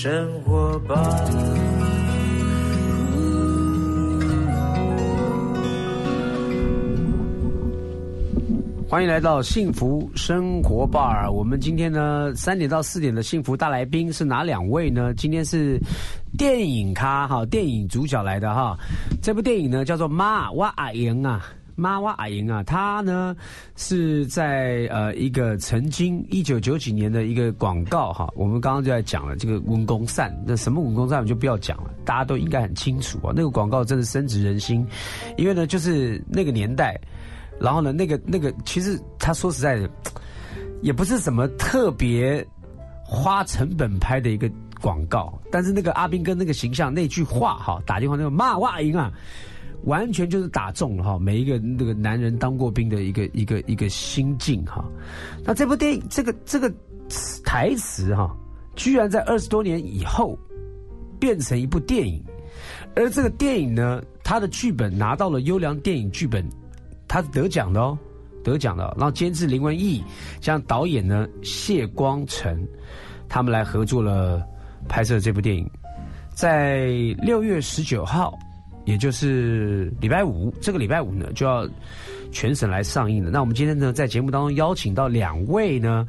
生活吧。欢迎来到幸福生活 bar。我们今天呢，三点到四点的幸福大来宾是哪两位呢？今天是电影咖哈，电影主角来的哈。这部电影呢叫做《妈哇阿英》啊，《妈哇阿莹》啊，他呢是在呃一个曾经一九九几年的一个广告哈。我们刚刚就在讲了这个文公善，那什么文公善我们就不要讲了，大家都应该很清楚啊。那个广告真的深植人心，因为呢就是那个年代。然后呢，那个那个，其实他说实在的，也不是什么特别花成本拍的一个广告，但是那个阿斌跟那个形象那句话哈，打电话那个骂哇赢啊，完全就是打中了哈，每一个那个男人当过兵的一个一个一个心境哈。那这部电影这个这个台词哈，居然在二十多年以后变成一部电影，而这个电影呢，它的剧本拿到了优良电影剧本。他得奖的哦，得奖的。然后监制林文义，像导演呢谢光成，他们来合作了拍摄这部电影，在六月十九号，也就是礼拜五，这个礼拜五呢就要。全省来上映了。那我们今天呢，在节目当中邀请到两位呢，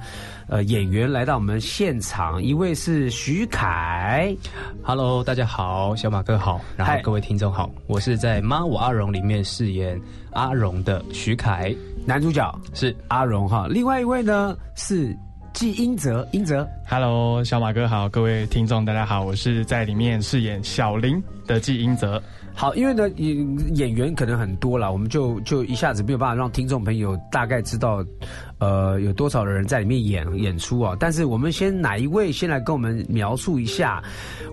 呃，演员来到我们现场。一位是徐凯，Hello，大家好，小马哥好，然后各位听众好，我是在《妈我阿荣》里面饰演阿荣的徐凯，男主角是阿荣哈。另外一位呢是季英泽，英泽，Hello，小马哥好，各位听众大家好，我是在里面饰演小林的季英泽。好，因为呢，演演员可能很多了，我们就就一下子没有办法让听众朋友大概知道。呃，有多少的人在里面演演出啊？但是我们先哪一位先来跟我们描述一下？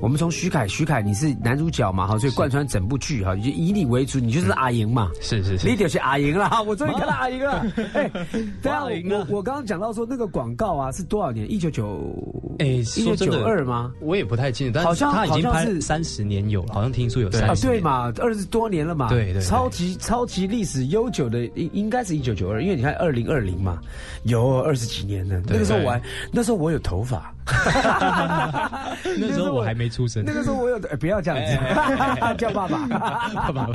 我们从徐凯，徐凯你是男主角嘛？哈，所以贯穿整部剧哈，就以你为主，你就是阿莹嘛？是是是，你就是阿莹了哈！我终于看到 阿莹了。哎，对啊，我我刚刚讲到说那个广告啊，是多少年？一九九哎，一九九二吗？我也不太清楚，但好像他已经拍三十年有了，好像听说有三十对嘛？二十多年了嘛？对对，超级超级历史悠久的，应应该是一九九二，因为你看二零二零嘛。有二十几年了，那个时候我还那时候我有头发，那时候我还没出生。那个时候我有，不要这样子 叫爸爸，爸爸。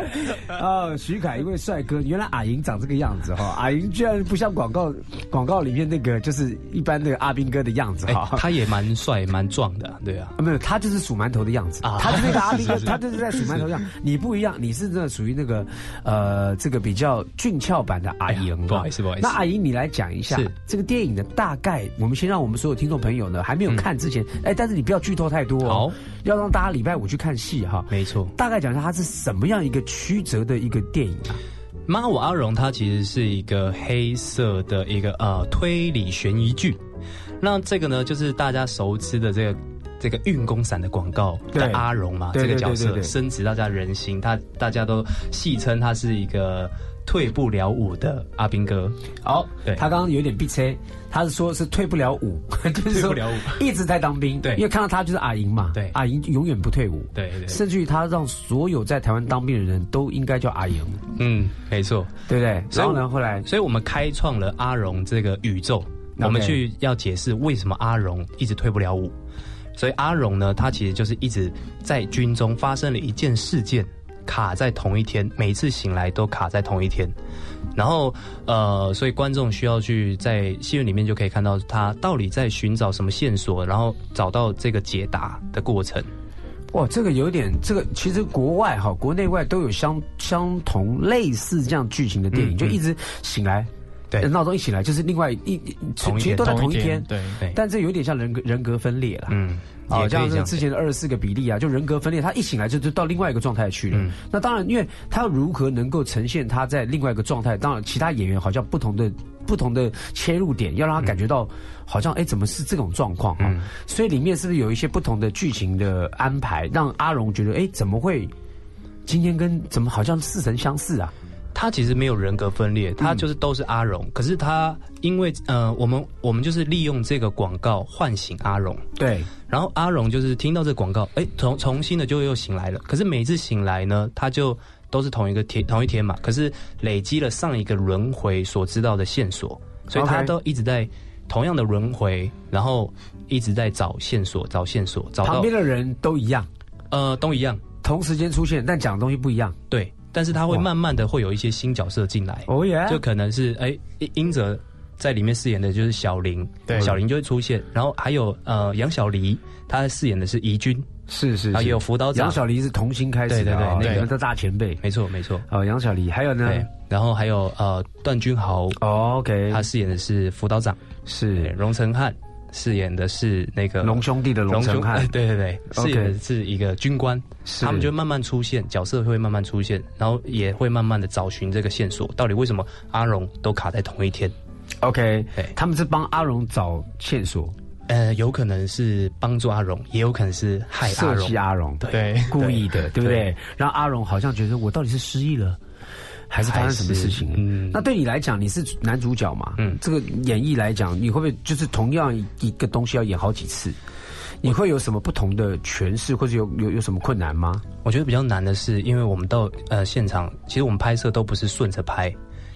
啊，徐凯一位帅哥，原来阿莹长这个样子哈，阿莹居然不像广告广告里面那个就是一般那个阿斌哥的样子哈，他也蛮帅蛮壮的，对啊，没有他就是数馒头的样子，啊他就是那个阿斌哥，他就是在数馒头样。你不一样，你是那属于那个呃这个比较俊俏版的阿莹，不好意思不好意思。那阿莹你来讲一下。这个电影的大概，我们先让我们所有听众朋友呢还没有看之前，哎，但是你不要剧透太多哦，要让大家礼拜五去看戏哈。没错，大概讲一下它是什么样一个曲折的一个电影啊？妈我阿荣，它其实是一个黑色的一个呃推理悬疑剧。那这个呢，就是大家熟知的这个这个运功伞的广告的阿荣嘛，这个角色深植大家人心，他大家都戏称他是一个。退不了伍的阿兵哥，好，对。他刚刚有点闭车，他是说是退不了舞，就是说一直在当兵，对，因为看到他就是阿莹嘛，对，阿莹永远不退伍，对对，甚至于他让所有在台湾当兵的人都应该叫阿莹，嗯，没错，对不对？然后呢，后来，所以我们开创了阿荣这个宇宙，我们去要解释为什么阿荣一直退不了伍，所以阿荣呢，他其实就是一直在军中发生了一件事件。卡在同一天，每次醒来都卡在同一天，然后呃，所以观众需要去在戏院里面就可以看到他到底在寻找什么线索，然后找到这个解答的过程。哇，这个有点，这个其实国外哈，国内外都有相相同类似这样剧情的电影，就一直醒来，对，闹钟一醒来就是另外一，其实都在同一天，对对，但这有点像人格人格分裂了，嗯。好，像是之前的二十四个比例啊，就人格分裂，他一醒来就就到另外一个状态去了。那当然，因为他如何能够呈现他在另外一个状态，当然其他演员好像不同的不同的切入点，要让他感觉到好像哎，怎么是这种状况啊？所以里面是不是有一些不同的剧情的安排，让阿荣觉得哎，怎么会今天跟怎么好像似曾相识啊？他其实没有人格分裂，他就是都是阿荣。可是他因为呃，我们我们就是利用这个广告唤醒阿荣。对。然后阿荣就是听到这广告，哎，重重新的就又醒来了。可是每次醒来呢，他就都是同一个天同一天嘛。可是累积了上一个轮回所知道的线索，所以他都一直在同样的轮回，然后一直在找线索，找线索，找到旁边的人都一样，呃都一样，同时间出现，但讲的东西不一样。对，但是他会慢慢的会有一些新角色进来，哦耶。就可能是哎英英哲在里面饰演的就是小林，对。小林就会出现，然后还有呃杨小黎，他饰演的是怡君，是是是，有辅导长。杨，小黎是童星开始的，对对对哦那个。大前辈。没错没错，哦，杨小黎，还有呢？对，然后还有呃段君豪，哦，OK，他饰演的是辅导长，是。荣成汉饰演的是那个龙兄弟的龙成汉。兄，对对对，饰演的是一个军官，是。他们就会慢慢出现，角色会慢慢出现，然后也会慢慢的找寻这个线索，到底为什么阿荣都卡在同一天？OK，他们是帮阿荣找线索，呃，有可能是帮助阿荣，也有可能是害阿荣。对，故意的，对不对？对？让阿荣好像觉得我到底是失忆了，还是发生什么事情嗯那对你来讲，你是男主角嘛？嗯这个演绎来讲，你会不会就是同样一个东西要演好几次？你会有什么不同的诠释，或者有有有什么困难吗？我觉得比较难的是，因为我们到呃现场，其实我们拍摄都不是顺着拍，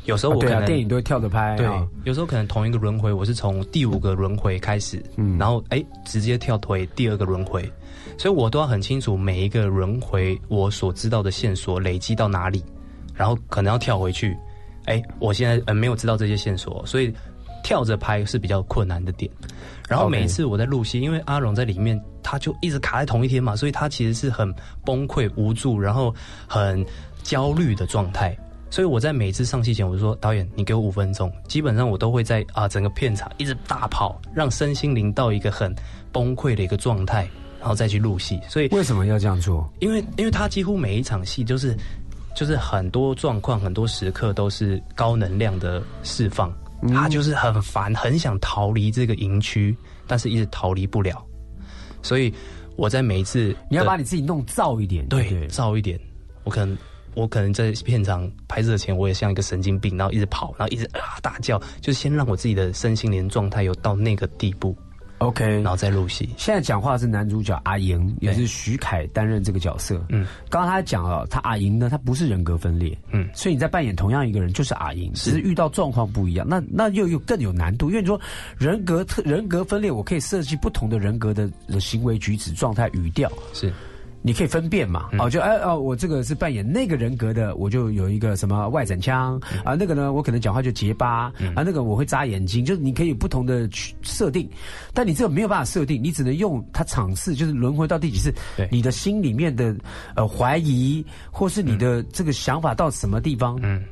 有时候啊对啊，我可能、电影都会跳着拍，对啊，有时候可能同一个轮回，我是从第五个轮回开始，嗯然后哎直接跳回第二个轮回，所以我都要很清楚每一个轮回我所知道的线索累积到哪里，然后可能要跳回去，哎，我现在呃没有知道这些线索，所以跳着拍是比较困难的点。然后每一次我在录戏，因为阿荣在里面，他就一直卡在同一天嘛，所以他其实是很崩溃、无助，然后很焦虑的状态。所以我在每次上戏前，我就说导演，你给我五分钟，基本上我都会在啊整个片场一直大跑，让身心灵到一个很崩溃的一个状态，然后再去录戏。所以为什么要这样做？因为因为他几乎每一场戏就是就是很多状况、很多时刻都是高能量的释放，他就是很烦，很想逃离这个营区，但是一直逃离不了。所以我在每一次你要把你自己弄燥一点，对？燥一点，我可能。我可能在片场拍摄前，我也像一个神经病，然后一直跑，然后一直啊大叫，就是先让我自己的身心灵状态有到那个地步，OK，然后再入戏。现在讲话是男主角阿莹，也是徐凯担任这个角色。嗯，刚刚他讲了，他阿莹呢，他不是人格分裂，嗯。所以你在扮演同样一个人，就是阿莹，只是遇到状况不一样，那那又又更有难度，因为你说人格特人格分裂，我可以设计不同的人格的的行为举止、状态、语调，是，你可以分辨嘛？哦，就哎哦，我这个是扮演那个人格的，我就有一个什么外展腔。啊，那个呢，我可能讲话就结巴。啊，那个我会眨眼睛，就是你可以有不同的区设定，但你这个没有办法设定，你只能用它场次，就是轮回到第几次。对，你的心里面的呃怀疑，或是你的这个想法到什么地方，嗯，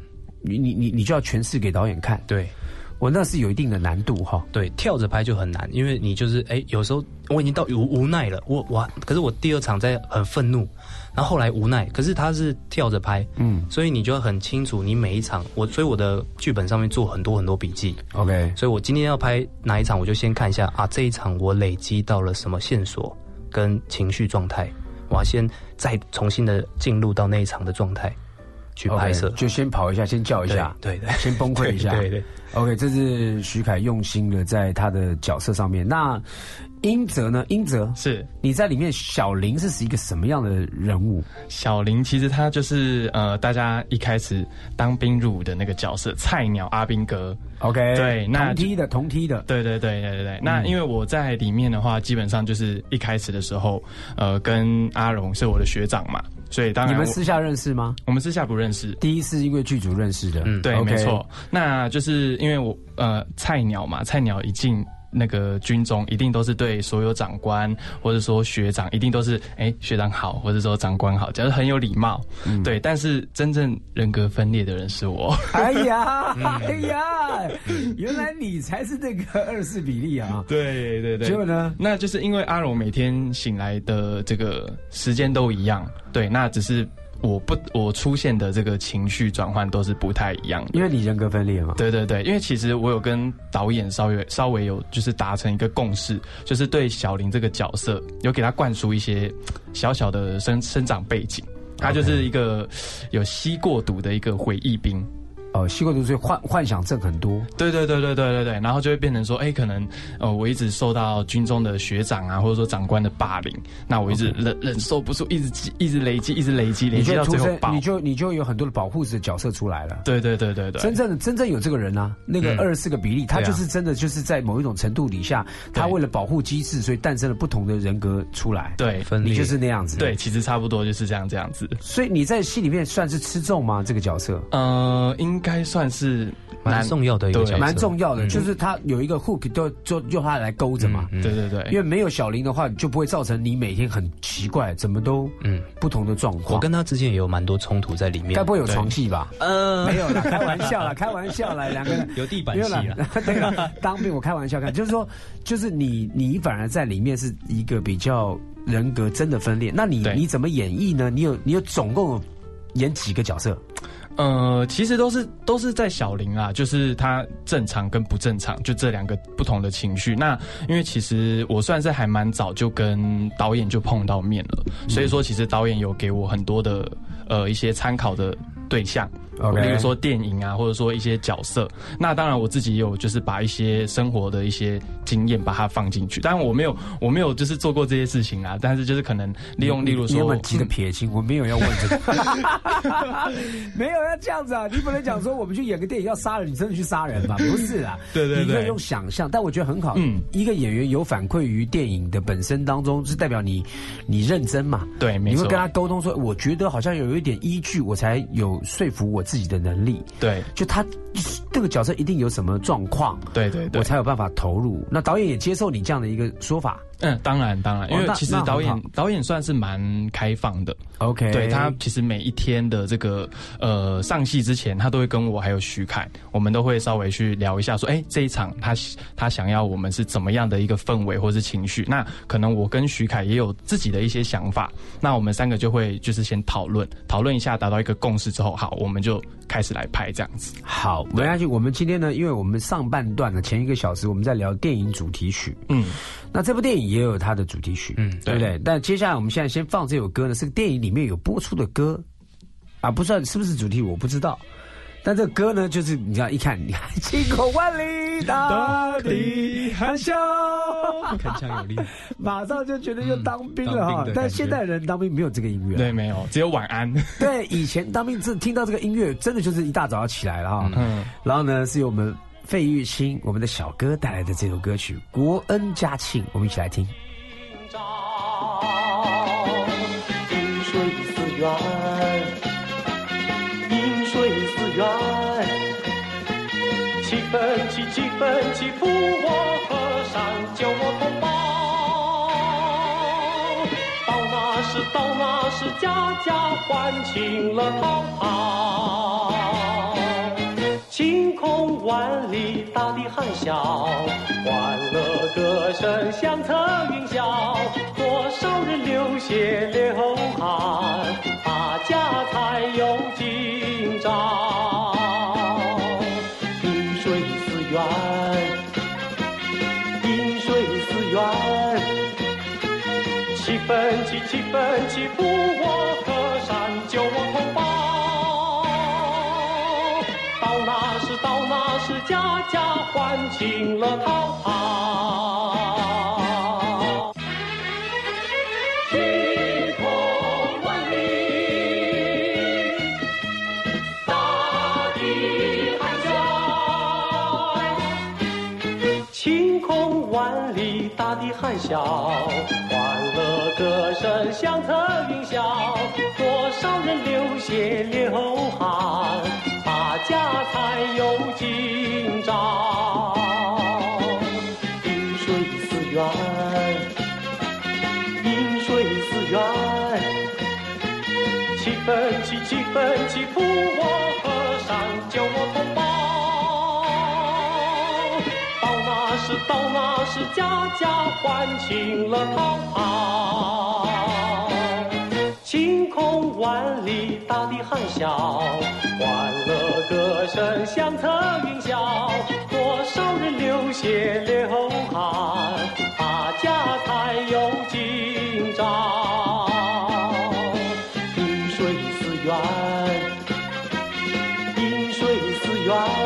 你你你你就要诠释给导演看，对。我那是有一定的难度哈。对，跳着拍就很难，因为你就是哎，有时候我已经到无无奈了，我我可是我第二场在很愤怒，然后后来无奈，可是他是跳着拍，嗯。所以你就要很清楚你每一场，我所以我的剧本上面做很多很多笔记，，OK，所以我今天要拍哪一场，我就先看一下啊，这一场我累积到了什么线索跟情绪状态，我要先再重新的进入到那一场的状态去拍摄。就先跑一下，先叫一下，对对对。先崩溃一下，对对对 OK，这是徐凯用心的在他的角色上面。那英泽呢？英泽是你在里面，小林是一个什么样的人物？小林，其实他就是呃，大家一开始当兵入伍的那个角色，菜鸟阿兵哥。OK，对那同梯的，同梯的，对对对对对对。那因为我在里面的话，基本上就是一开始的时候，呃，跟阿荣是我的学长嘛，所以当然你们私下认识吗？我们私下不认识。第一次因为剧组认识的，嗯对没错。那就是因为我呃菜鸟嘛，菜鸟一进那个军中，一定都是对所有长官或者说学长，一定都是哎、学长好，或者说长官好，就是很有礼貌。嗯对，但是真正人格分裂的人是我。哎呀，哎呀，原来你才是那个二四比例啊！对对对。结果呢？那就是因为阿荣每天醒来的这个时间都一样，对，那只是我不我出现的这个情绪转换都是不太一样的。因为你人格分裂嘛。对对对，因为其实我有跟导演稍微稍微有就是达成一个共识，就是对小林这个角色有给他灌输一些小小的生生长背景，他就是一个有吸过毒的一个回忆兵。哦，吸过毒所以幻幻想症很多。对对对对对对对，然后就会变成说，哎，可能呃，我一直受到军中的学长啊，或者说长官的霸凌，那我一直忍忍受不住，一直一直累积，一直累积，累积到最后爆，你就你就有很多的保护的角色出来了。对对对对对，真正的真正有这个人啊，那个二十四个比例，他就是真的就是在某一种程度底下，他为了保护机制，所以诞生了不同的人格出来。对，分你就是那样子。对，其实差不多就是这样这样子。所以你在戏里面算是吃重吗？这个角色？呃，应该算是。蛮重要的一个角色，蛮重要的，就是他有一个 hook，就就用它来勾着嘛。对对对，因为没有小林的话，就不会造成你每天很奇怪，怎么都嗯不同的状况。我跟他之间也有蛮多冲突在里面。该不会有床戏吧？呃，没有啦，开玩笑啦，开玩笑啦，两个人 有地板戏啊。对了，当兵我开玩笑看，就是说，就是你你反而在里面是一个比较人格真的分裂。那你你怎么演绎呢？你有你有总共演几个角色？呃，其实都是都是在小林啊，就是他正常跟不正常，就这两个不同的情绪。那因为其实我算是还蛮早就跟导演就碰到面了，所以说其实导演有给我很多的呃一些参考的对象。比如说电影啊，或者说一些角色，那当然我自己也有就是把一些生活的一些经验把它放进去，当然我没有我没有就是做过这些事情啊，但是就是可能利用例如说，我记得撇清，我没有要问这个，没有要这样子啊，你不能讲说我们去演个电影要杀人，你真的去杀人吧？不是啊，对对对，你可以用想象，但我觉得很好，嗯，一个演员有反馈于电影的本身当中，是代表你你认真嘛？对，你会跟他沟通说，我觉得好像有一点依据，我才有说服我。自己的能力，对，就他这个角色一定有什么状况，对对对，我才有办法投入。那导演也接受你这样的一个说法。嗯，当然当然，因为其实导演导演算是蛮开放的。OK，对他其实每一天的这个呃上戏之前，他都会跟我还有徐凯，我们都会稍微去聊一下，说哎这一场他他想要我们是怎么样的一个氛围或是情绪。那可能我跟徐凯也有自己的一些想法，那我们三个就会就是先讨论讨论一下，达到一个共识之后，好，我们就开始来拍这样子。好，没关系。我们今天呢，因为我们上半段的前一个小时我们在聊电影主题曲，嗯，那这部电影。也有它的主题曲，嗯，对不对？但接下来我们现在先放这首歌呢，是个电影里面有播出的歌，啊，不知道是不是主题，我不知道。但这歌呢，就是你知道，一看，你看，晴空万里，大地含笑，铿锵有力，马上就觉得要当兵了哈。但现代人当兵没有这个音乐，对，没有，只有晚安。对，以前当兵是听到这个音乐，真的就是一大早要起来了哈。嗯，然后呢，是由我们。费玉清，我们的小哥带来的这首歌曲《国恩家庆》，我们一起来听。饮水思源，饮水思源，七分七七分七，扶我河山，救我同胞。到那时，到那时，家家欢庆乐陶陶。晴空万里，大地含笑，欢乐歌声响彻云霄。多少人流血流汗，大家才有欢庆乐陶陶，晴空万里，大地含笑。晴空万里，大地含笑，欢乐歌声响彻云霄，多少人流血流汗。大家财有今是，家家欢庆乐陶陶。晴空万里，大地含笑，欢乐歌声响彻云霄。多少人流血流汗，大家才有今朝。饮水思源，饮水思源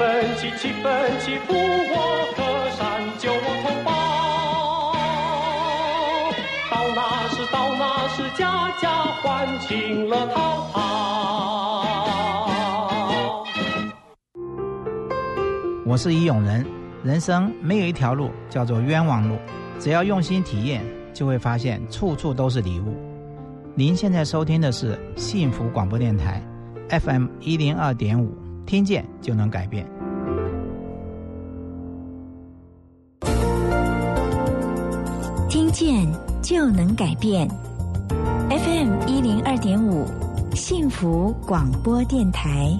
分起，七分起，扶我河山，救我同胞。到那时，到那时，家家欢庆乐陶陶。我是李永仁，人生没有一条路叫做冤枉路，只要用心体验，就会发现处处都是礼物。您现在收听的是幸福广播电台，FM 一零二点五，听见就能改变。听见就能改变，FM 一零二点五，幸福广播电台。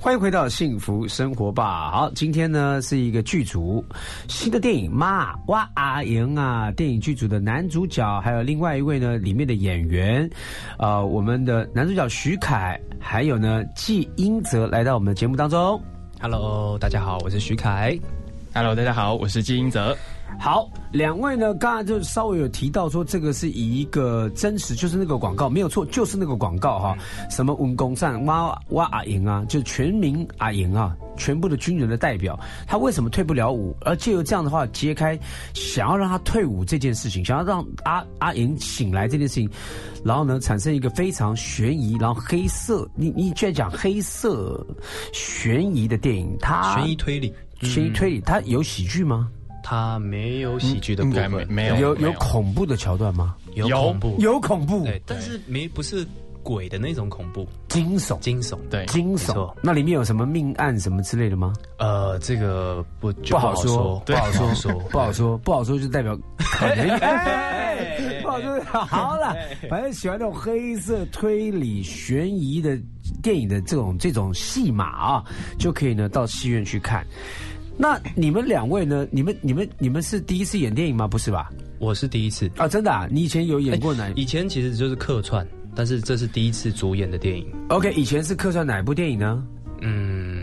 欢迎回到幸福生活吧。好，今天呢是一个剧组新的电影《妈哇阿莹》啊，电影剧组的男主角，还有另外一位呢里面的演员，呃，我们的男主角徐凯，还有呢季英泽来到我们的节目当中。Hello，大家好，我是徐凯。Hello，大家好，我是季英泽。好，两位呢，刚才就稍微有提到说，这个是以一个真实，就是那个广告没有错，就是那个广告哈，什么文工站、挖挖阿莹啊，就全民阿莹啊，全部的军人的代表，他为什么退不了伍？而借由这样的话揭开，想要让他退伍这件事情，想要让阿阿莹醒来这件事情，然后呢，产生一个非常悬疑，然后黑色，你你居然讲黑色悬疑的电影，它悬疑推理，悬疑推理，它有喜剧吗？它没有喜剧的部应该分，没没有有有恐怖的桥段吗？有有。恐怖，有恐怖，对，但是没不是鬼的那种恐怖，惊悚，惊悚。对惊悚。那里面有什么命案什么之类的吗？呃，这个不不好说，不好说，说，不好说，不好说，就代表 可能。哎不好说，好了，反正喜欢那种黑色推理悬疑的电影的这种这种戏码啊，就可以呢到戏院去看。那你们两位呢？你们你们你们是第一次演电影吗？不是吧？我是第一次。啊，真的啊！你以前有演过哪？以前其实就是客串，但是这是第一次主演的电影。OK，以前是客串哪部电影呢？嗯，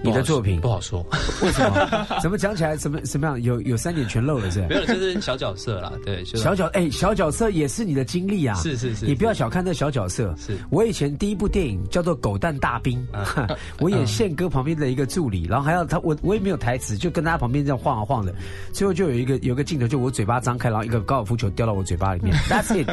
你的作品不好说，为什么？怎么讲起来什么什么样？有有三点全漏了是吧没？有，就是小角色啦。对，就是小角哎、小角色也是你的经历啊！是是是你不要小看这小角色。是我以前第一部电影叫做《狗蛋大兵》，我演宪哥旁边的一个助理，然后还要他我我也没有台词，就跟他旁边这样晃啊晃的，最后就有一个有个镜头，就我嘴巴张开，然后一个高尔夫球掉到我嘴巴里面，That's it。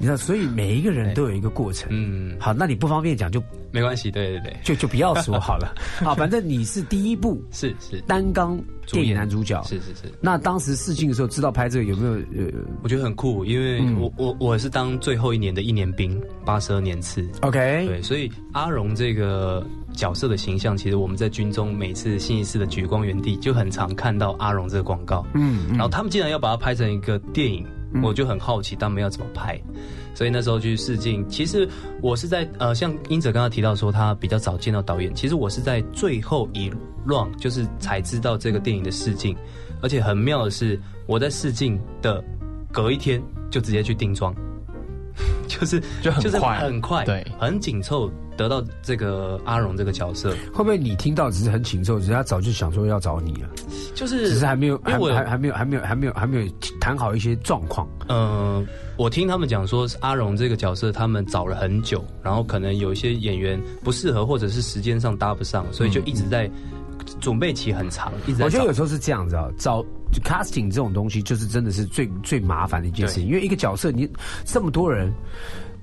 你知道，所以每一个人都有一个过程。嗯，好，那你不方便讲就没关系。对对对，就就不要说好了。好，反正你是第一部是是单纲电影男主角，是是是。那当时试镜的时候，知道拍这个有没有呃我觉得很酷，因为嗯我、我我是当最后一年的一年兵，八十二年次。？OK，对，所以阿荣这个角色的形象，其实我们在军中每次新一次的举光原地就很常看到阿荣这个广告。嗯，然后他们竟然要把它拍成一个电影，我就很好奇他们要怎么拍。所以那时候去试镜，其实我是在呃，像英哲刚刚提到说他比较早见到导演，其实我是在最后一 round 就是才知道这个电影的试镜，而且很妙的是，我在试镜的隔一天就直接去定妆，就是就很快。很快，对。很紧凑得到这个阿荣这个角色，会不会你听到只是很紧凑，只是他早就想说要找你了，就是只是还没有，还因为我还还没有，还没有，还没有，还没有谈好一些状况。嗯，我听他们讲说，阿荣这个角色他们找了很久，然后可能有一些演员不适合，或者是时间上搭不上，所以就一直在准备期很长，一直在我觉得有时候是这样子啊，找就 casting 这种东西，就是真的是最最麻烦的一件事情，因为一个角色你这么多人。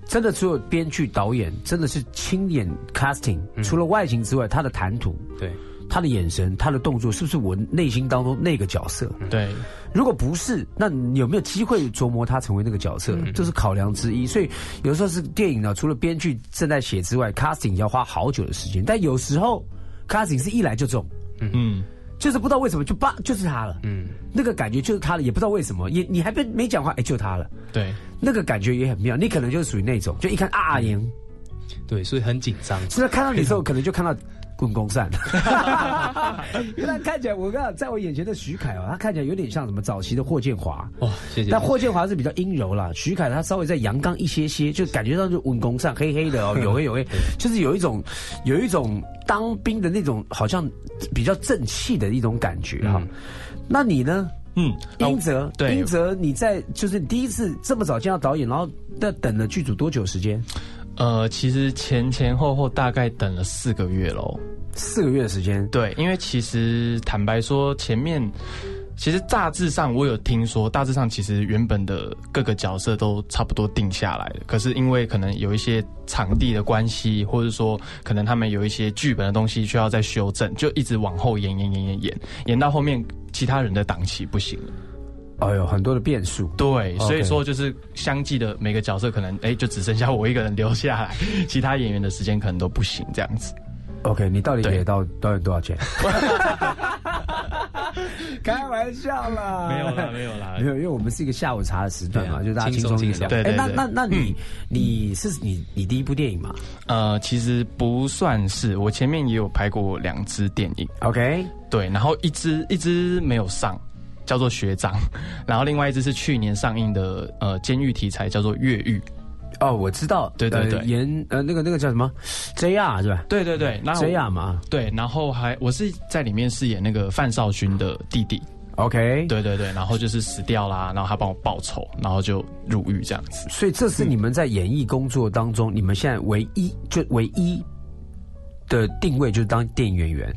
真的，只有编剧、导演真的是亲眼 casting，、除了外形之外，他的谈吐、对他的眼神、他的动作，是不是我内心当中那个角色？对，如果不是，那你有没有机会琢磨他成为那个角色？这是考量之一。所以有时候是电影呢，除了编剧正在写之外，casting 要花好久的时间。但有时候 casting 是一来就中，嗯，就是不知道为什么就叭就是他了，嗯，那个感觉就是他了，也不知道为什么，也你还没没讲话，哎，就他了，对，那个感觉也很妙。你可能就是属于那种，就一看啊啊赢，对，所以很紧张。是在看到你的时候，可能就看到。滚弓扇，因为他看起来，我跟你讲，在我眼前的徐凯哦，他看起来有点像什么早期的霍建华，哦，谢谢。但霍建华是比较阴柔啦，徐凯他稍微在阳刚一些些，就感觉到就稳弓上黑黑的哦，有黑有黑，就是有一种有一种当兵的那种好像比较正气的一种感觉哈。那你呢？嗯，啊英泽，对英泽，你在就是你第一次这么早见到导演，然后那等了剧组多久时间？呃，其实前前后后大概等了四个月喽。四个月的时间，对，因为其实坦白说，前面其实大致上我有听说，大致上其实原本的各个角色都差不多定下来了。可是因为可能有一些场地的关系，或者说可能他们有一些剧本的东西需要再修正，就一直往后延延延延延，延到后面其他人的档期不行了。哎呦，很多的变数。对，所以说就是相继的每个角色可能哎就只剩下我一个人留下来，其他演员的时间可能都不行这样子。OK，你到底对给到导演多少钱？开玩笑啦，没有啦没有啦没有，因为我们是一个下午茶的时段嘛，啊就大家轻轻松。轻松哎，那那那你你是你你第一部电影嘛呃，其实不算是，我前面也有拍过两支电影。？OK，对，然后一支一支没有上，叫做学长，然后另外一支是去年上映的呃监狱题材，叫做越狱。哦，我知道，呃对对对演呃那个那个叫什么 JR 是吧对对对，然后？JR 嘛对，然后还我是在里面饰演那个范少勋的弟弟。，OK，对对对，然后就是死掉啦，然后他帮我报仇，然后就入狱这样子。所以这是你们在演艺工作当中，你们现在唯一就唯一的定位就是当电影演员，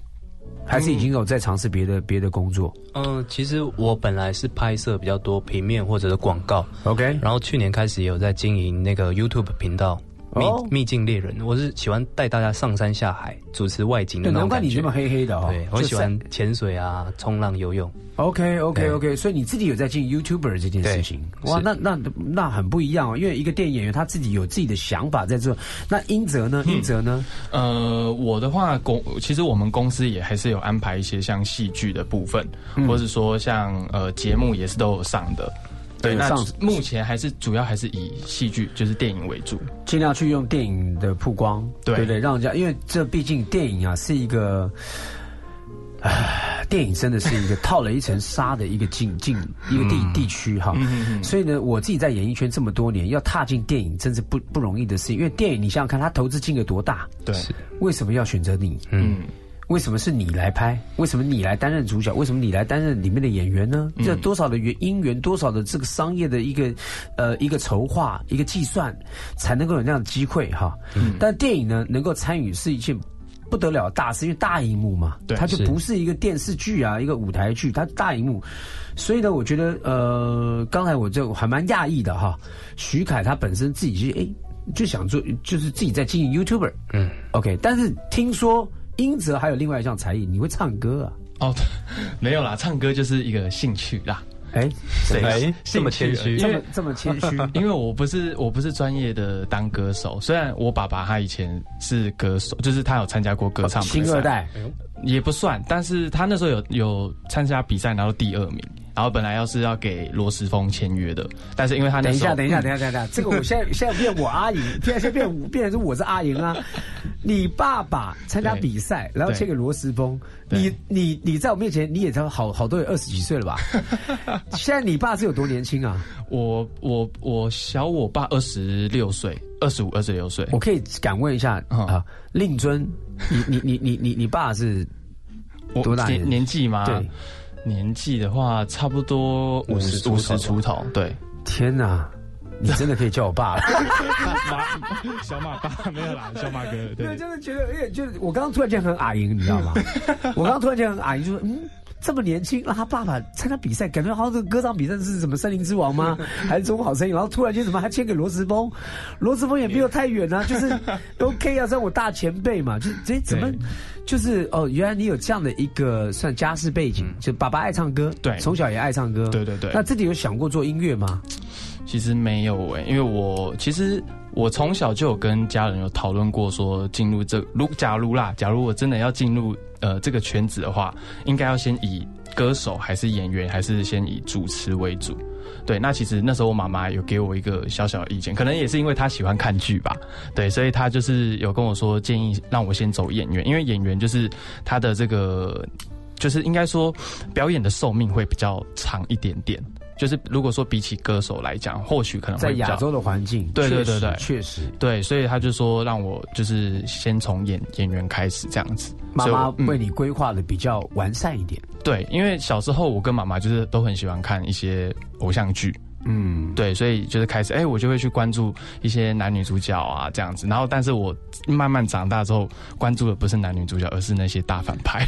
还是已经有在尝试别的别的工作嗯，其实我本来是拍摄比较多平面或者是广告，？OK，然后去年开始也有在经营那个 YouTube 频道。秘哦秘境猎人，我是喜欢带大家上山下海，主持外景的对，那种感觉。难怪你这么黑黑的哦。对，我喜欢潜水啊、冲浪、游泳。OK OK OK，所以你自己有在进 YouTuber 这件事情，哇，那那那很不一样哦，因为一个电影演员他自己有自己的想法在做。那英泽呢？英泽呢？呃，我的话公其实我们公司也还是有安排一些像戏剧的部分，嗯或是说像呃节目也是都有上的。对，那目前还是主要还是以戏剧就是电影为主。尽量去用电影的曝光，对对不对？让人家，因为这毕竟电影啊是一个。唉，电影真的是一个套了一层纱的一个境 境一个地地区哈，所以呢，我自己在演艺圈这么多年，要踏进电影真是不不容易的事情。因为电影，你想想看，它投资金额多大？对，为什么要选择你？嗯，为什么是你来拍？为什么你来担任主角？为什么你来担任里面的演员呢？这多少的原因缘，多少的这个商业的一个呃一个筹划、一个计算，才能够有那样的机会哈。但电影呢，能够参与是一件。不得了的大事，因为大荧幕嘛，它就不是一个电视剧啊，一个舞台剧，它大荧幕，所以呢，我觉得呃，刚才我就还蛮讶异的哈。徐凯他本身自己就哎就想做，就是自己在经营 YouTuber，嗯，OK，但是听说英泽还有另外一项才艺，你会唱歌啊？哦，没有啦，唱歌就是一个兴趣啦。哎，对哎，这么谦虚。这因为么这么谦虚，因为 我不是我不是专业的当歌手，虽然我爸爸他以前是歌手，就是他有参加过歌唱比赛，新二代，也不算，但是他那时候有有参加比赛拿到第二名，然后本来要是要给罗时丰签约的，但是因为他那时候等一下，等一下，等一下，等一下，这个我现在 现在变我阿莹，现在现在变我变成是我是阿莹啊。你爸爸参加比赛，然后签给罗时丰，你你你在我面前你也才好好多有二十几岁了吧？现在你爸是有多年轻啊？我我我小我爸二十六岁，二十五二十六岁，我可以敢问一下嗯啊，令尊，你你你你你你爸是多大年年年纪吗？对，年纪的话差不多五十50五十出头，对。天哪！你真的可以叫我爸了。马小马爸没有啦，小马哥对，真的觉得，哎，就是我刚刚突然间很阿莹，你知道吗？我刚刚突然间很阿莹，就说，嗯，这么年轻，让他爸爸参加比赛，感觉好像这个歌唱比赛是什么《森林之王》吗？还是《中国好声音》？然后突然间怎么还签给罗时峰？罗时峰也没有太远啊，就是 OK 啊，算我大前辈嘛，就是这怎么就是哦，原来你有这样的一个算家世背景，就爸爸爱唱歌，对从小也爱唱歌，对对对那自己有想过做音乐吗？其实没有诶、因为我其实我从小就有跟家人有讨论过，说进入这如假如啦，假如我真的要进入呃这个圈子的话，应该要先以歌手还是演员，还是先以主持为主。对，那其实那时候我妈妈有给我一个小小的意见，可能也是因为她喜欢看剧吧，对，所以她就是有跟我说建议让我先走演员，因为演员就是他的这个就是应该说表演的寿命会比较长一点点。就是如果说比起歌手来讲，或许可能在亚洲的环境，对对对对确实。对，所以他就说让我就是先从演演员开始这样子。妈妈为你规划的比较完善一点，对，因为小时候我跟妈妈就是都很喜欢看一些偶像剧，嗯，对，所以就是开始，哎，我就会去关注一些男女主角啊这样子。然后，但是我慢慢长大之后，关注的不是男女主角，而是那些大反派。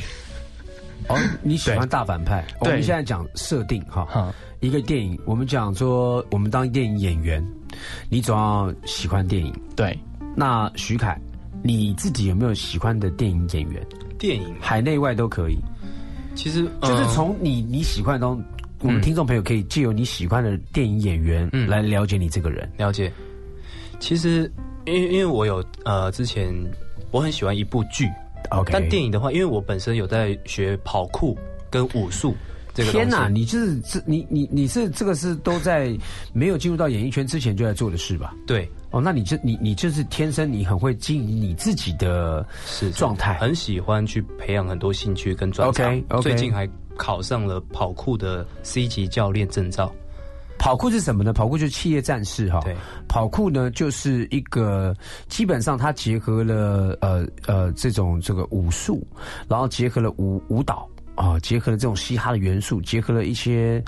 哦，你喜欢大反派？我们现在讲设定哈，一个电影，我们讲说，我们当电影演员，你总要喜欢电影。对，那徐凯，你自己有没有喜欢的电影演员？电影海内外都可以。其实就是从你你喜欢中，我们听众朋友可以借由你喜欢的电影演员来了解你这个人。了解。其实，因为因为我有呃，之前我很喜欢一部剧。OK，但电影的话，因为我本身有在学跑酷跟武术，这个天哪，你就是这你你你是这个是都在没有进入到演艺圈之前就在做的事吧？对，哦，那你就你你就是天生你很会经营你自己的是状态，很喜欢去培养很多兴趣跟专长。OK，最近还考上了跑酷的 C 级教练证照。跑酷是什么呢？跑酷就是企业战士哈。对，跑酷呢就是一个基本上它结合了呃呃这种这个武术，然后结合了舞舞蹈啊，结合了这种嘻哈的元素，结合了一些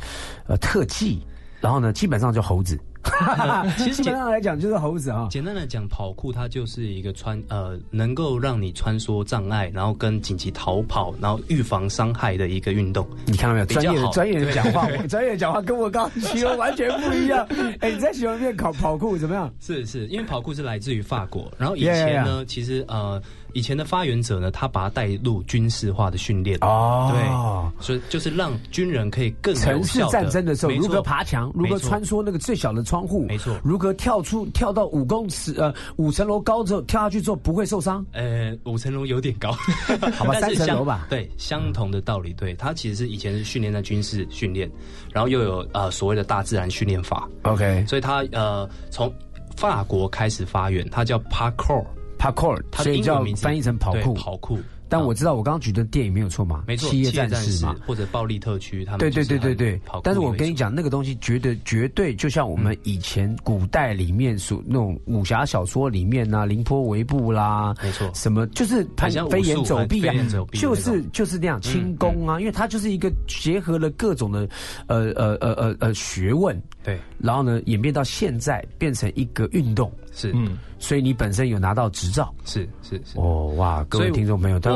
呃特技，然后呢基本上就猴子。其实简单来讲就是猴子啊。简单的讲，跑酷它就是一个穿呃，能够让你穿梭障碍，然后跟紧急逃跑，然后预防伤害的一个运动。你看到没有？专业的专业人讲话，专业讲话跟我刚刚形容完全不一样。哎，你在喜欢练跑跑酷怎么样？是是，因为跑酷是来自于法国，然后以前呢，其实呃。以前的发源者呢，他把它带入军事化的训练哦，对，所以就是让军人可以更城市战争的时候如何爬墙，如何穿梭那个最小的窗户，没错，如何跳出跳到五公尺呃五层楼高之后跳下去之后不会受伤。呃，五层楼有点高，好吧，三层楼吧。对，相同的道理，对，他其实是以前是训练在军事训练，然后又有呃所谓的大自然训练法。OK，所以他呃从法国开始发源，它叫 Parkour。Parkour，所以叫翻译成跑酷。跑酷，但我知道我刚刚举的电影没有错嘛？没错，企业战士嘛，或者暴力特区，他们对对对对对。但是我跟你讲，那个东西绝对绝对就像我们以前古代里面所那种武侠小说里面呐，凌波微步啦，没错，什么就是飞檐走壁啊，就是就是那样轻功啊，因为它就是一个结合了各种的呃呃呃呃呃学问，对，然后呢演变到现在变成一个运动。是，嗯，所以你本身有拿到执照，是是是，哦哇，各位听众朋友，他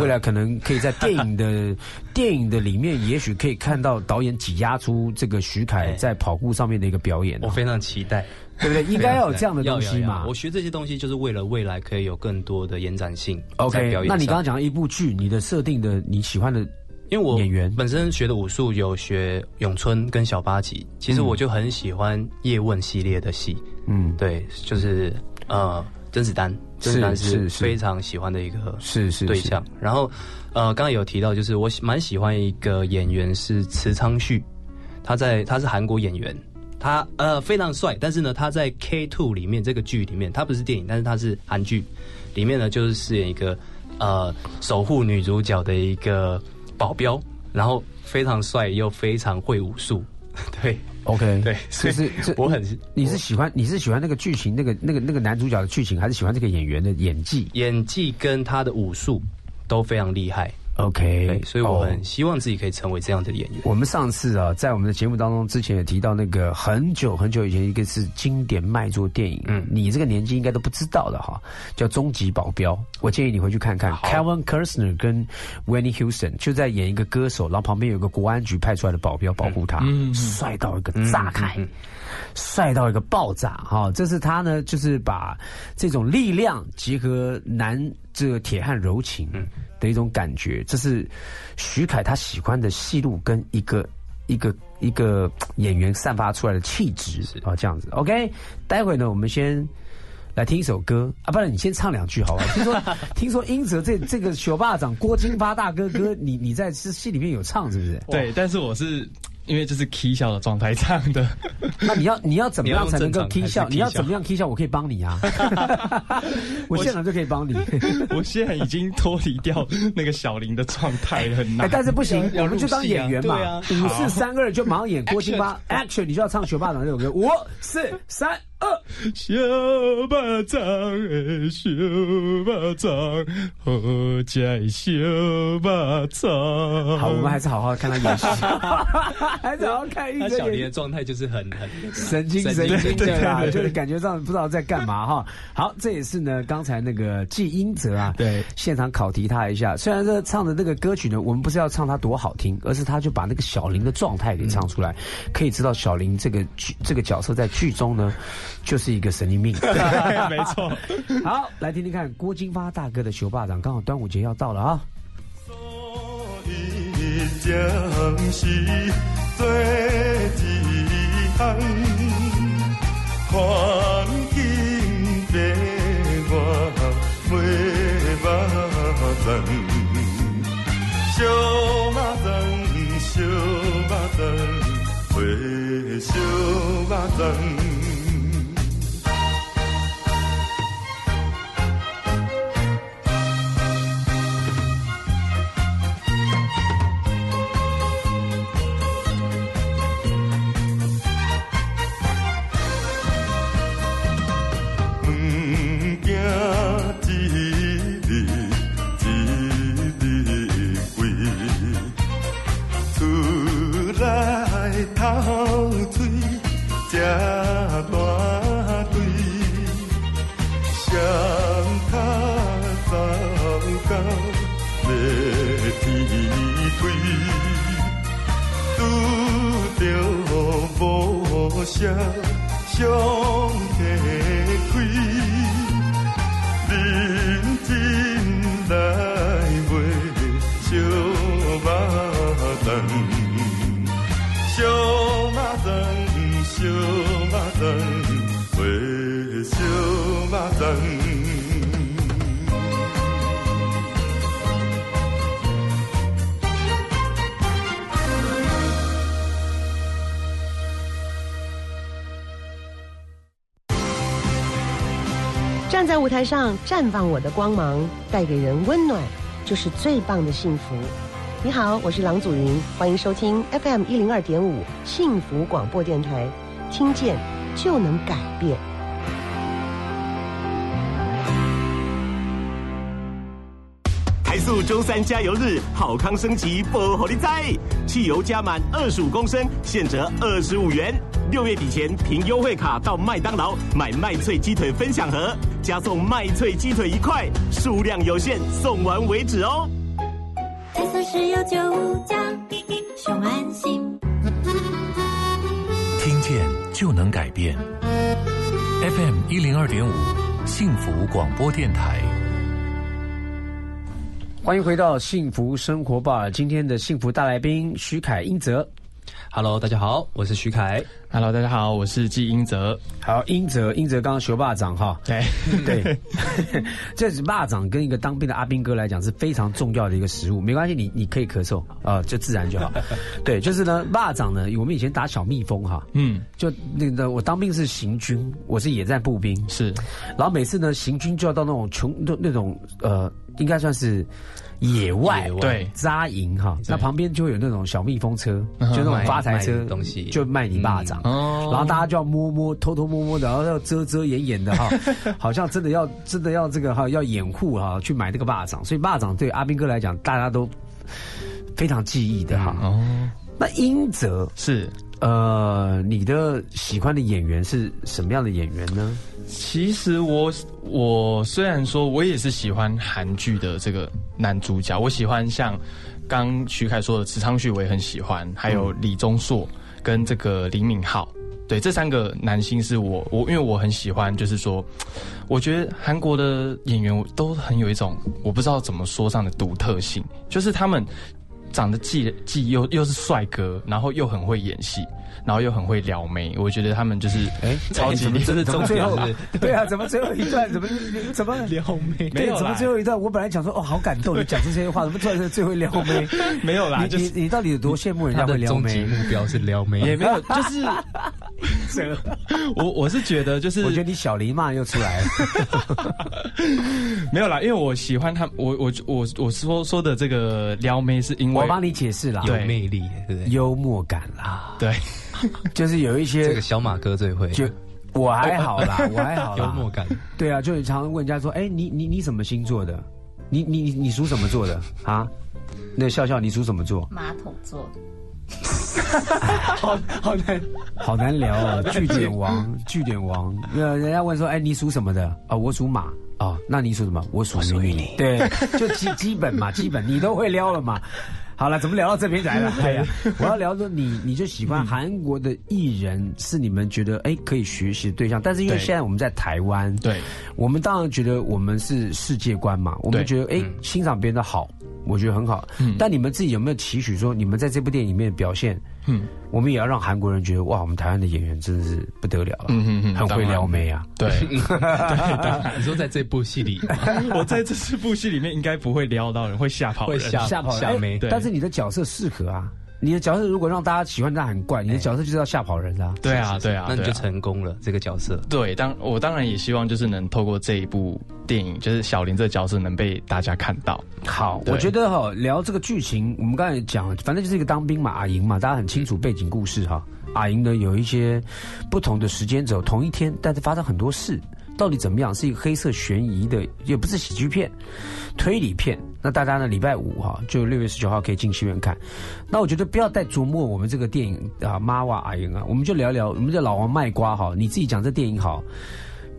未来可能可以在电影的 电影的里面，也许可以看到导演挤压出这个徐凯在跑步上面的一个表演，我非常期待，对不对？应该要有这样的东西嘛。我学这些东西就是为了未来可以有更多的延展性。OK，那你刚刚讲的一部剧，你的设定的你喜欢的。因为我演员本身学的武术有学咏春跟小八旗，其实我就很喜欢叶问系列的戏。嗯，对，就是呃甄子丹，甄子丹是非常喜欢的一个是是对象。然后呃刚刚有提到，就是我蛮喜欢一个演员是池昌旭，他在他是韩国演员，他呃非常帅，但是呢他在 K Two 里面这个剧里面，他不是电影，但是他是韩剧里面呢就是饰演一个呃守护女主角的一个。保镖，然后非常帅又非常会武术，对，OK，对，所以是我很，你是喜欢你是喜欢那个剧情，那个那个那个男主角的剧情，还是喜欢这个演员的演技？演技跟他的武术都非常厉害。OK，所以我很希望自己可以成为这样的演员。我们上次啊，在我们的节目当中之前也提到那个很久很久以前一个是经典卖座电影，嗯，你这个年纪应该都不知道的哈，叫《终极保镖》。我建议你回去看看，Kevin Costner 跟 Winnie Houston 就在演一个歌手，然后旁边有个国安局派出来的保镖保护他，嗯帅到一个炸开，帅到一个爆炸哈！这是他呢，就是把这种力量结合男这个铁汉柔情。的一种感觉，这是徐凯他喜欢的戏路跟一个一个一个演员散发出来的气质啊，这样子。OK，待会呢，我们先来听一首歌啊，不然你先唱两句好不好？听说听说英泽这这个学霸长郭金发大哥哥，你你在这戏里面有唱是不是？对，但是我是。因为这是 K 笑的状态唱的，那你要你要怎么样才能够 K 笑？你要怎么样 K 笑？我可以帮你啊！我现场就可以帮你。我现在已经脱离掉那个小林的状态，很难。但是不行，我们就当演员嘛。五四三二就马上演郭靖吧。Action，你就要唱《学霸党》这首歌。五四三小巴掌的小巴掌，好吃的小巴掌。好，我们还是好好看他演戏，还是好好看一他小林的状态就是很很神经神经的啦，就是感觉上不知道在干嘛哈。好，这也是呢，刚才那个季英泽啊，对现场考题他一下。虽然这唱的那个歌曲呢，我们不是要唱他多好听，而是他就把那个小林的状态给唱出来，可以知道小林这个剧这个角色在剧中呢，就是一个神经病。没错。好，来听听看郭金发大哥的《熊霸掌》，刚好端午节要到了啊。正是做一项，环境变我袂目障。小目障，小目障，会小目障。无声上加开。认真来袂小肉粽，小肉粽，小肉粽，卖小肉粽。舞台上绽放我的光芒，带给人温暖，就是最棒的幸福。你好，我是郎祖云，欢迎收听 FM 一零二点五幸福广播电台，听见就能改变。台塑周三加油日，好康升级不火力在，汽油加满二十五公升，现折二十五元。六月底前凭优惠卡到麦当劳买麦脆鸡腿分享盒，加送麦脆鸡腿一块，数量有限，送完为止哦。台塑石油九加，熊安心。听见就能改变。FM 一零二点五，幸福广播电台。欢迎回到幸福生活吧，今天的幸福大来宾徐凯英泽。Hello，大家好，我是徐凯。Hello，大家好，我是季英泽。好，英泽，英泽刚刚学霸掌哈，对。对，这是霸掌跟一个当兵的阿兵哥来讲是非常重要的一个食物，没关系，你你可以咳嗽啊、就自然就好。对，就是呢，霸掌呢，我们以前打小蜜蜂哈，嗯，就那个我当兵是行军，我是野战步兵，是，然后每次呢行军就要到那种穷那那种呃，应该算是。野外对。扎营哈，那旁边就会有那种小蜜蜂车，嗯就那种发财车东西。就卖你巴掌，哦。然后大家就要摸摸，偷偷摸摸的，然后要遮遮掩掩的哈，好像真的要真的要这个哈要掩护哈去买那个巴掌，所以巴掌对阿兵哥来讲，大家都非常记忆的哈。哦，那英泽是。呃，你的喜欢的演员是什么样的演员呢？其实我我虽然说我也是喜欢韩剧的这个男主角，我喜欢像刚徐凯说的池昌旭，我也很喜欢，还有李钟硕跟这个李敏镐。对，这三个男星是我我因为我很喜欢，就是说，我觉得韩国的演员都很有一种我不知道怎么说上的独特性，就是他们长得既既又又是帅哥，然后又很会演戏，然后又很会撩妹，我觉得他们就是哎超级厉害。怎么 怎么最后重点对啊，怎么最后一段怎么怎么撩妹没对，怎么最后一段？我本来讲说哦，好感动，你讲出这些话，怎么突然是最后撩妹？没有啦，你就是你你到底有多羡慕人家会撩妹？目标是撩妹，也没有，就是 我我是觉得就是我觉得你小林骂又出来了。没有啦，因为我喜欢他，我我我我说说的这个撩妹是因为我帮你解释啦，有魅力，对不对？幽默感啦，对 就是有一些这个小马哥最会。就我还好啦，我还好啦。幽默感。对啊，就你常常问人家说，哎，你你你什么星座的？你你你你属什么座的啊？那笑笑，你属什么座？马桶座。好好难，好难聊哦。据点王，据点王。那人家问说，哎，你属什么的？啊，我属马。哦，那你属什么？我属女。对，就基基本嘛，基本你都会撩了嘛。好了，怎么聊到这边来了？哎呀，我要聊说你，你就喜欢韩国的艺人，是你们觉得哎可以学习的对象。但是因为现在我们在台湾，对，我们当然觉得我们是世界观嘛，我们觉得哎欣赏别人的好。我觉得很好，但你们自己有没有期许说，你们在这部电影里面表现，嗯，我们也要让韩国人觉得哇，我们台湾的演员真的是不得了了，嗯嗯嗯，很会撩妹啊，对，你说在这部戏里，我在这四部戏里面应该不会撩到人，会吓跑人，吓跑吓妹，但是你的角色适合啊。你的角色如果让大家喜欢，那很怪。你的角色就是要吓跑人啊！对啊，对啊，那你就成功了这个角色。对，当我当然也希望就是能透过这一部电影，就是小林这个角色能被大家看到。好，我觉得哈聊这个剧情，我们刚才讲，反正就是一个当兵嘛，阿莹嘛，大家很清楚背景故事哈。阿莹呢有一些不同的时间轴，同一天，但是发生很多事。到底怎么样？是一个黑色悬疑的，也不是喜剧片，推理片。那大家呢？礼拜五哈，就六月十九号可以进戏院看。那我觉得不要再琢磨我们这个电影啊，妈哇阿英啊，我们就聊聊我们这老王卖瓜哈。你自己讲这电影好，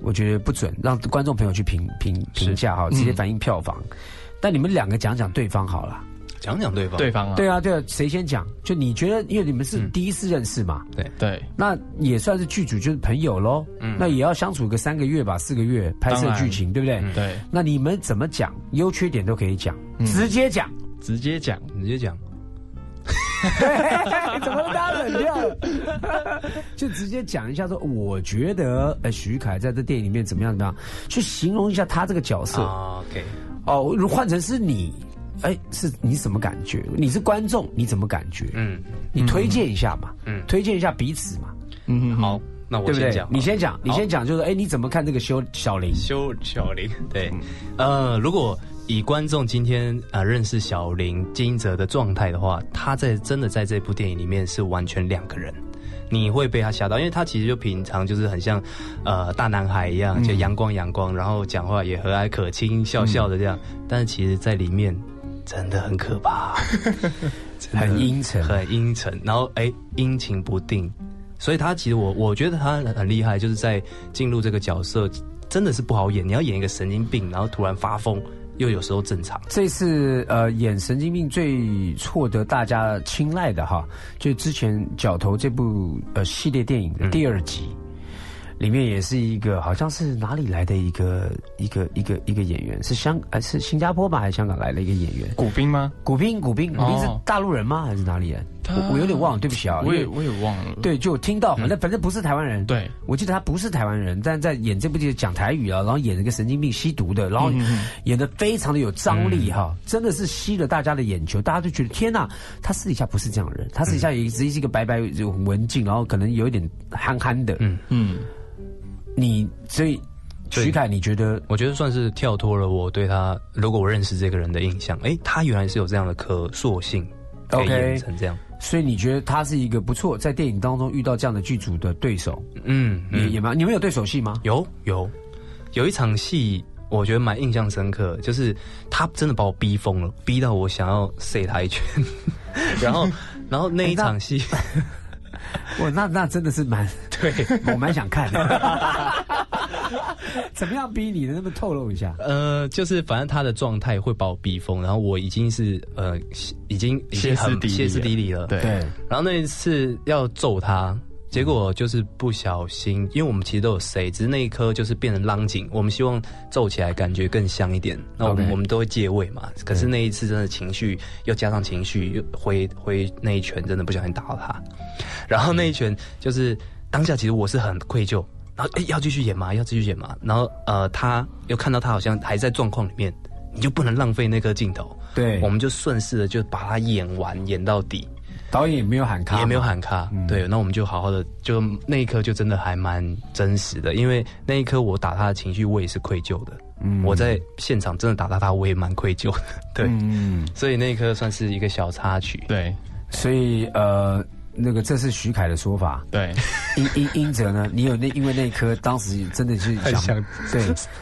我觉得不准，让观众朋友去评评评价哈，直接反映票房。但你们两个讲讲对方好了。讲讲对方，对方啊，对啊，对啊，谁先讲？就你觉得，因为你们是第一次认识嘛，对。对，那也算是剧组就是朋友喽，嗯，那也要相处个三个月吧，四个月拍摄剧情，对不对？对，那你们怎么讲？优缺点都可以讲，直接讲，直接讲，直接讲，怎么大家冷掉了？就直接讲一下，说我觉得，呃，徐凯在这电影里面怎么样怎么样，去形容一下他这个角色。OK，哦，如换成是你。哎，是你什么感觉？你是观众，你怎么感觉？嗯，你推荐一下嘛，嗯，推荐一下彼此嘛，嗯，好，那我先讲，你先讲，你先讲，就是哎，你怎么看这个修小林？修小林，对，呃，如果以观众今天啊认识小林金泽的状态的话，他在真的在这部电影里面是完全两个人，你会被他吓到，因为他其实就平常就是很像呃大男孩一样，就阳光阳光，然后讲话也和蔼可亲，笑笑的这样，但是其实在里面。真的很可怕，很阴沉，很阴沉，然后哎，阴晴不定，所以他其实我我觉得他很厉害，就是在进入这个角色真的是不好演。你要演一个神经病，然后突然发疯，又有时候正常。这次呃，演神经病最获得大家青睐的哈，就之前《角头》这部呃系列电影的第二集。里面也是一个，好像是哪里来的一个一个一个一个演员，是香还是新加坡吧，还是香港来的一个演员？古斌吗？古斌，古斌，古斌是大陆人吗？还是哪里人？我我有点忘了，对不起啊，我也我也忘了。对，就听到，反正反正不是台湾人。对，我记得他不是台湾人，但在演这部剧讲台语啊，然后演了个神经病吸毒的，然后演的非常的有张力哈，真的是吸了大家的眼球，大家都觉得天呐，他私底下不是这样的人，他私底下也只是一个白白就文静，然后可能有一点憨憨的。嗯嗯。你所以徐凯，你觉得？我觉得算是跳脱了我对他，如果我认识这个人的印象，哎，他原来是有这样的可塑性，可以成这样。所以你觉得他是一个不错，在电影当中遇到这样的剧组的对手？嗯，也也蛮。你们有对手戏吗？有有，有一场戏我觉得蛮印象深刻，就是他真的把我逼疯了，逼到我想要塞他一拳。然后，然后那一场戏。我那那真的是蛮 对，我蛮想看的。怎么样逼你的？那不能透露一下？呃，就是反正他的状态会把我逼疯，然后我已经是呃，已经已经很歇斯底里了。对，然后那一次要揍他。结果就是不小心，因为我们其实都有 C，只是那一颗就是变成浪井。我们希望皱起来感觉更香一点，那我们我们都会借位嘛。可是那一次真的情绪又加上情绪，又挥挥那一拳，真的不小心打到他。然后那一拳就是当下，其实我是很愧疚。然后哎，要继续演吗？要继续演吗？然后呃，他又看到他好像还在状况里面，你就不能浪费那颗镜头。对，我们就顺势的就把它演完，演到底。导演也没有喊卡，也没有喊卡。对，那我们就好好的，就那一刻就真的还蛮真实的，因为那一刻我打他的情绪，我也是愧疚的。嗯，我在现场真的打到他，我也蛮愧疚的。对，所以那一刻算是一个小插曲。对，所以呃，那个这是徐凯的说法。对，英英英哲呢？你有那因为那一颗当时真的是很想对，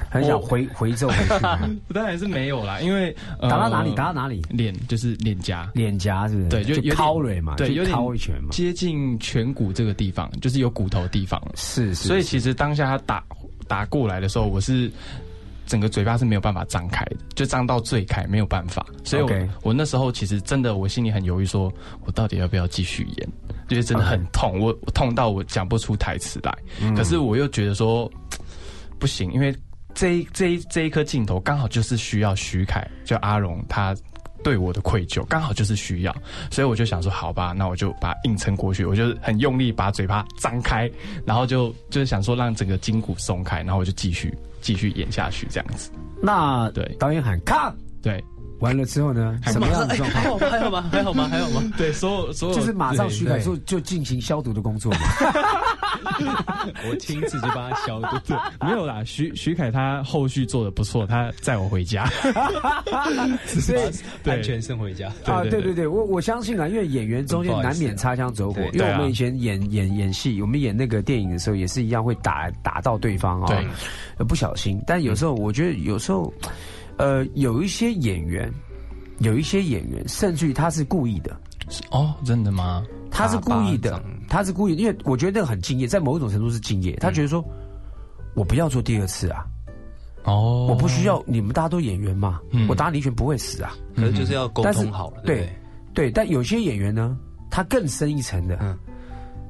很想回回揍回去吗。当然是没有啦，因为、呃 打到哪里？打到哪里？脸就是脸颊，脸颊是不是？对，就有点敲蕊嘛，对，就有点敲一拳嘛。接近颧骨这个地方，就是有骨头的地方。是是，所以其实当下他打打过来的时候，我是整个嘴巴是没有办法张开的，就张到最开，没有办法。所以我我那时候其实真的我心里很犹豫说，我到底要不要继续演？就是真的很痛，我我痛到我讲不出台词来。嗯可是我又觉得说不行，因为这一这一这一颗镜头刚好就是需要徐凯，就阿荣他。对我的愧疚刚好就是需要，所以我就想说，好吧，那我就把它硬撑过去。我就很用力把嘴巴张开，然后就就是想说让整个筋骨松开，然后我就继续继续演下去这样子。那对。导演喊看，对，完了之后呢，什么样的状况？还好吗？还好吗？还好吗？对，所有所有就是马上徐凯对就就进行消毒的工作嘛。我亲自就帮他消毒。对，没有啦，徐徐凯他后续做的不错，他载我回家。所以对安全送回家。啊，对对对，我我相信啊，因为演员中间难免擦枪走火，因为我们以前演演演戏，我们演那个电影的时候也是一样会打打到对方啊、不小心。但有时候我觉得有时候，呃，有一些演员，有一些演员，甚至于他是故意的，哦，真的吗？他是故意的他是故意，因为我觉得那个很敬业，在某种程度是敬业。他觉得说，我不要做第二次啊，哦，我不需要你们大家都演员嘛，嗯。我打你一拳不会死啊。可是就是要沟但是通好了，对对对？对，但有些演员呢，他更深一层的，嗯。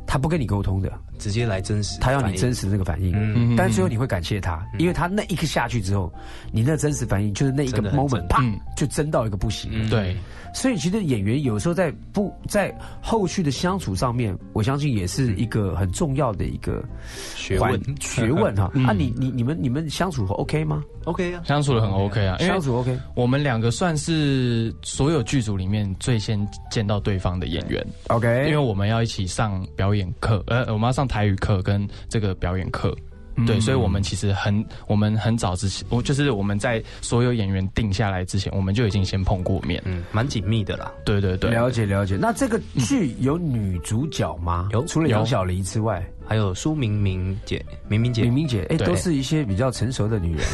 他不跟你沟通的，直接来真实，他要你真实的那个反应，嗯。但最后你会感谢他，因为他那一刻下去之后，你那真实反应就是那一个 moment，真啪嗯。就真到一个不行。嗯。对，所以其实演员有时候在不在后续的相处上面，我相信也是一个很重要的一个学问。学问哈。嗯。啊，你你你们你们相处 OK 吗？OK 啊，相处的很 OK 啊，因为相处 OK，我们两个算是所有剧组里面最先见到对方的演员，OK，因为我们要一起上表演课，呃，我们要上台语课跟这个表演课。对，所以我们其实很，我们很早之前，我就是我们在所有演员定下来之前，我们就已经先碰过面。嗯，蛮紧密的啦。对对对，了解了解。那这个剧有女主角吗？有除了杨小黎之外，还有苏明明姐，明明姐明，明姐，哎，对都是一些比较成熟的女人。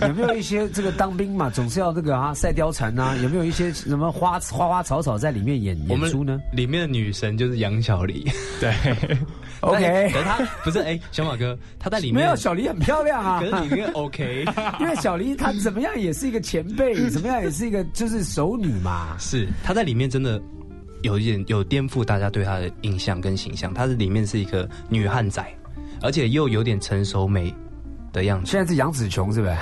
有没有一些这个当兵嘛，总是要这个啊赛貂蝉呐？有没有一些什么花花花草草在里面演我们演出呢里面的女神就是杨小黎。对？OK，可是她不是哎，小马哥，她在里面没有小黎很漂亮啊 可。是里面 OK，因为小黎她怎么样也是一个前辈，怎么样也是一个就是熟女嘛。是她在里面真的有一点有颠覆大家对她的印象跟形象。她是里面是一个女汉仔，而且又有点成熟美的样子，现在是杨紫琼是不是？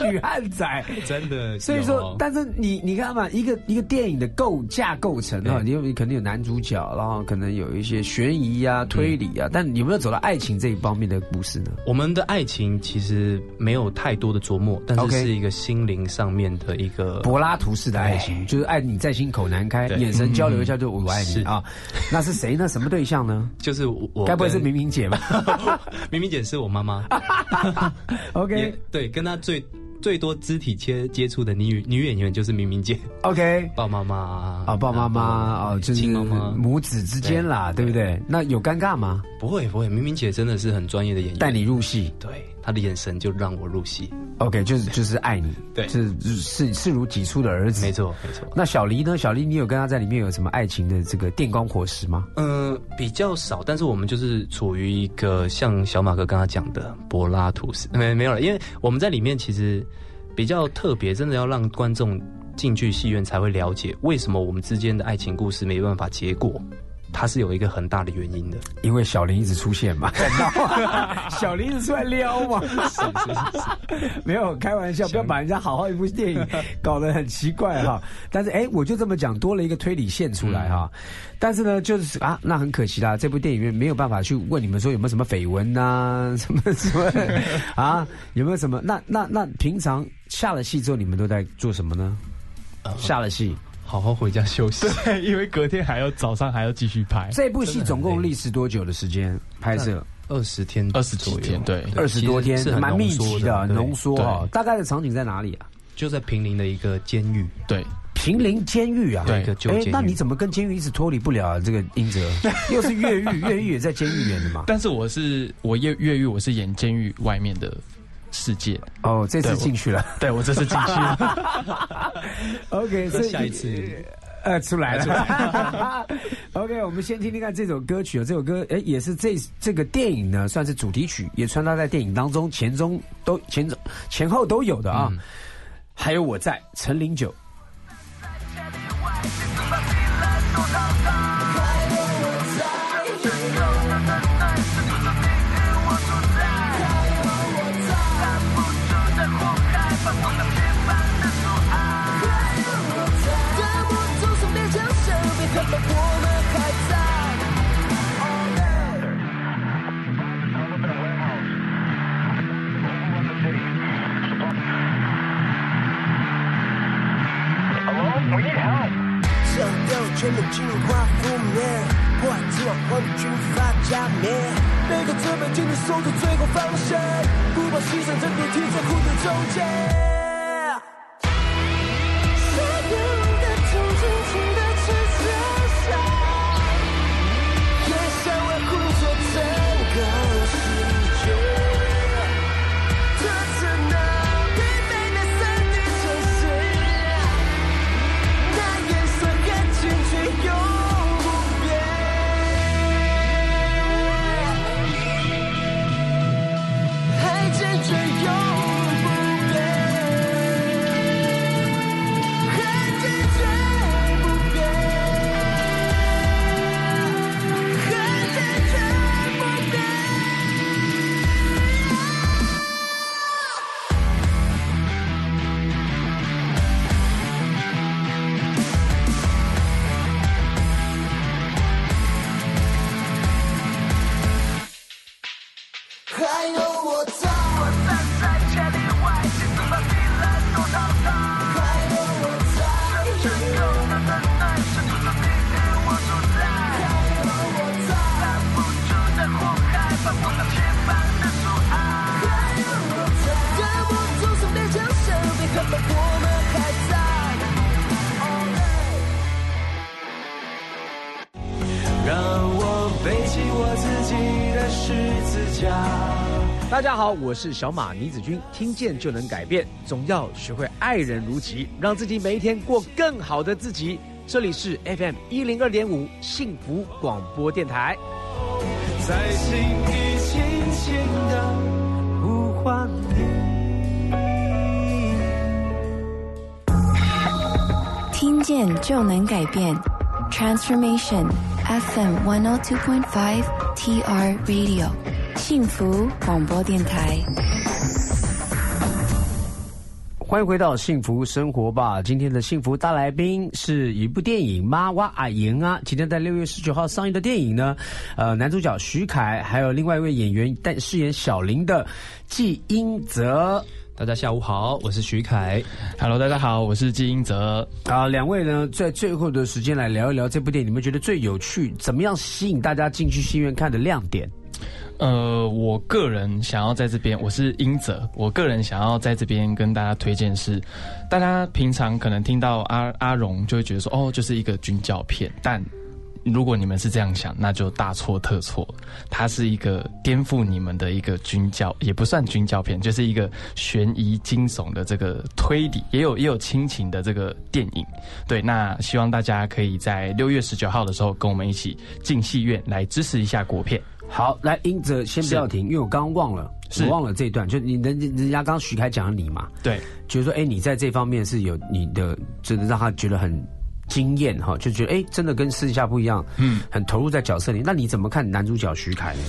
女汉仔。真的。所以说，但是你你看嘛，一个一个电影的构架构成啊，你有你肯定有男主角，然后可能有一些悬疑啊、推理啊，但有没有走到爱情这一方面的故事呢？我们的爱情其实没有太多的琢磨，但是是一个心灵上面的一个柏拉图式的爱情，就是爱你在心口难开，眼神交流一下就我爱你啊。那是谁呢？什么对象呢？就是我，该不会是明明姐吧 明明姐是我妈妈也 OK。对，跟他最最多肢体接接触的女女演员就是明明姐，OK，爸妈妈啊啊，爸爸妈妈啊，就是亲妈妈。母子之间啦，对不对？那有尴尬吗？不会不会，明明姐真的是很专业的演员，带你入戏。对她的眼神就让我入戏，，OK，就是就是爱你，对是是视如己出的儿子，没。错没错。那小黎呢？小黎，你有跟他在里面有什么爱情的这个电光火石吗？嗯、比较少，但是我们就是处于一个像小马哥刚刚讲的柏拉图式，没没有了，因为我们在里面其实比较特别，真的要让观众进去戏院才会了解为什么我们之间的爱情故事没办法结果，它是有一个很大的原因的。因为小林一直出现嘛，小林一直出来撩嘛，没有开玩笑，不要把人家好好一部电影搞得很奇怪哈。但是哎，我就这么讲，多了一个推理线出来哈。但是呢，就是啊，那很可惜啦，这部电影院没有办法去问你们说有没有什么绯闻呐，什么什么啊，有没有什么？那那那平常下了戏之后，你们都在做什么呢？下了戏，好好回家休息。对，因为隔天还要早上还要继续拍，这部戏总共历时多久的时间拍摄？二十天，二十多天，对，二十多天是，蛮密集的浓缩哈。大概的场景在哪里啊？就在平陵的一个监狱。对，平陵监狱啊，对哎那你怎么跟监狱一直脱离不了啊？这个英哲 又是越狱，越狱也在监狱演的嘛。但是我是我越越狱，我是演监狱外面的世界。哦，这次进去了。对我这次进去了。OK，所以下一次呃出来了。OK，我们先听听看这首歌曲哦。这首歌哎也是这这个电影呢算是主题曲，也穿插在电影当中，前中都前中前后都有的啊。还有我在陈零九。军阀加冕。每个资本坚定守住最后防线，不怕牺牲，争夺提在苦的终结。我是小马倪子君，听见就能改变，总要学会爱人如己，让自己每一天过更好的自己。这里是 FM 一零二点五幸福广播电台。在心底轻轻的呼唤你。听见就能改变，Transformation FM one 零 two point five TR Radio 幸福广播电台。欢迎回到幸福生活吧！今天的幸福大来宾是一部电影《妈哇阿莹》啊，今天在六月十九号上映的电影呢，呃，男主角徐凯还有另外一位演员但饰演小林的季英泽。大家下午好，我是徐凯。Hello，大家好，我是季英泽。啊，两位呢，在最后的时间来聊一聊这部电影，你们觉得最有趣，怎么样吸引大家进去戏院看的亮点？呃，我个人想要在这边，我是英泽，我个人想要在这边跟大家推荐是，大家平常可能听到阿阿荣就会觉得说，哦，就是一个军教片，但如果你们是这样想，那就大错特错。它是一个颠覆你们的一个军教，也不算军教片，就是一个悬疑惊悚的这个推理，也有也有亲情的这个电影。对，那希望大家可以在六月十九号的时候跟我们一起进戏院来支持一下国片。好，来英泽先不要停，因为我刚刚忘了，我忘了这一段，就你人人家刚刚徐凯讲的你嘛，对，就是说，哎，你在这方面是有你的，真的让他觉得很惊艳哈，就觉得哎，真的跟私底下不一样，嗯，很投入在角色里。那你怎么看男主角徐凯呢？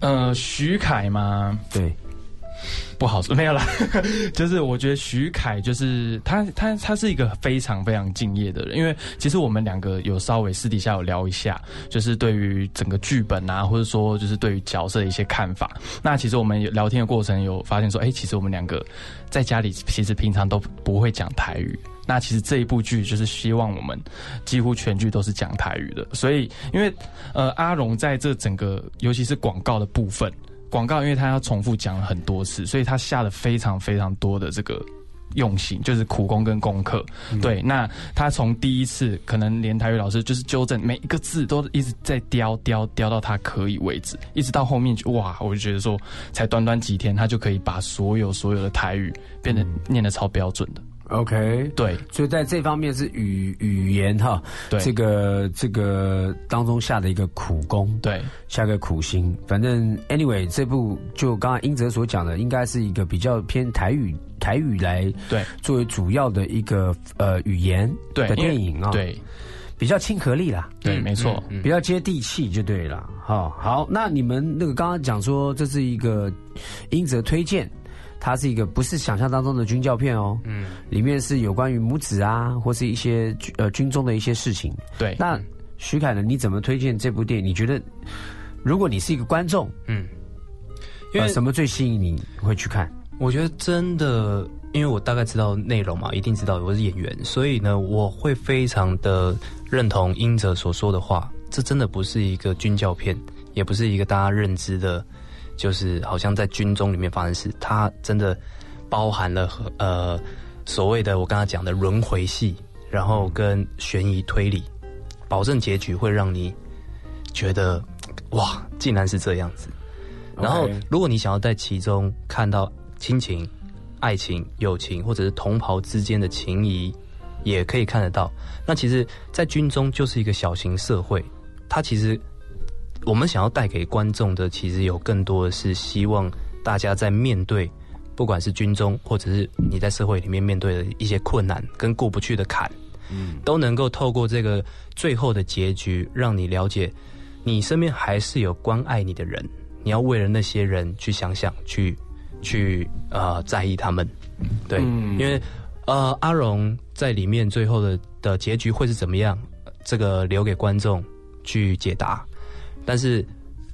呃，徐凯吗？对，不好说，没有啦。就是我觉得徐凯就是他，他他是一个非常非常敬业的人。因为其实我们两个有稍微私底下有聊一下，就是对于整个剧本啊，或者说就是对于角色的一些看法。那其实我们有聊天的过程有发现说，哎、其实我们两个在家里其实平常都不会讲台语。那其实这一部剧就是希望我们几乎全剧都是讲台语的，所以因为呃阿荣在这整个尤其是广告的部分，广告因为他要重复讲了很多次，所以他下了非常非常多的这个用心，就是苦功跟功课。对，那他从第一次可能连台语老师就是纠正每一个字都一直在雕雕雕到他可以为止，一直到后面就哇，我就觉得说，才短短几天，他就可以把所有所有的台语变得念得超标准的。OK，对，所以在这方面是语语言哈，对。这个这个当中下的一个苦功，对，下个苦心。反正 anyway，这部就刚刚英哲所讲的，应该是一个比较偏台语台语来对。作为主要的一个呃语言的对因为电影啊，对，比较亲和力啦，对，没错，比较接地气就对了。哈、好，那你们那个刚刚讲说这是一个英哲推荐。它是一个不是想象当中的军教片哦，嗯，里面是有关于母子啊，或是一些呃军中的一些事情。对，那徐凯呢？你怎么推荐这部电影？你觉得，如果你是一个观众，嗯，因为呃、什么最吸引你会去看？我觉得真的，因为我大概知道内容嘛，一定知道我是演员，所以呢，我会非常的认同英哲所说的话。这真的不是一个军教片，也不是一个大家认知的，就是好像在军中里面发生事。它真的包含了呃所谓的我刚才讲的轮回戏，然后跟悬疑推理，保证结局会让你觉得哇，竟然是这样子。然后如果你想要在其中看到亲情、爱情、友情，或者是同袍之间的情谊，也可以看得到。那其实，在军中就是一个小型社会，它其实我们想要带给观众的，其实有更多的是希望大家在面对，不管是军中，或者是你在社会里面面对的一些困难跟过不去的坎，嗯，都能够透过这个最后的结局，让你了解，你身边还是有关爱你的人，你要为了那些人去想想，去去呃在意他们，对，嗯。因为呃阿荣在里面最后的的结局会是怎么样，这个留给观众去解答。但是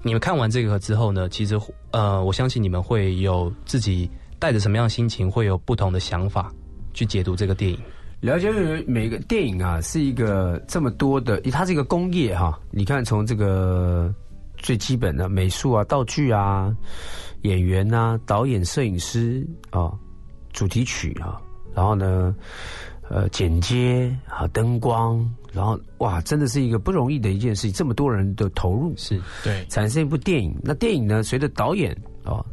你们看完这个之后呢，其实呃我相信你们会有自己带着什么样的心情，会有不同的想法去解读这个电影。了解每个电影啊，是一个这么多的，它是一个工业哈。你看，从这个最基本的美术啊、道具啊、演员啊、导演、摄影师啊、主题曲啊，然后呢，呃，剪接啊、灯光，然后哇，真的是一个不容易的一件事情，这么多人的投入是对，产生一部电影。那电影呢，随着导演哦，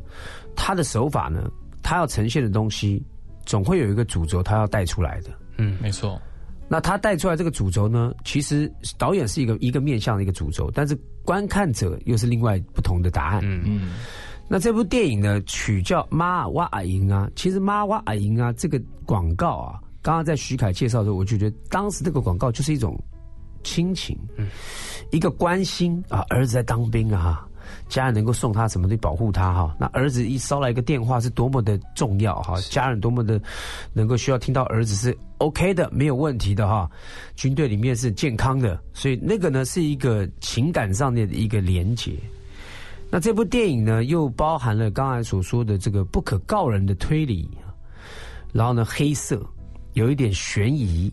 他的手法呢，他要呈现的东西，总会有一个主轴，他要带出来的。嗯，没错，那他带出来这个主轴呢，其实导演是一个一个面向的一个主轴，但是观看者又是另外不同的答案。嗯嗯，那这部电影呢，取叫《妈哇阿英》啊，其实《妈哇阿英》啊这个广告啊，刚刚在徐凯介绍的时候，我就觉得当时这个广告就是一种亲情，嗯，一个关心啊，儿子在当兵啊。家人能够送他什么的保护他哈，那儿子一捎来一个电话是多么的重要哈，家人多么的能够需要听到儿子是 OK 的，没有问题的哈，军队里面是健康的，所以那个呢是一个情感上面的一个连结。那这部电影呢，又包含了刚才所说的这个不可告人的推理，然后呢黑色，有一点悬疑。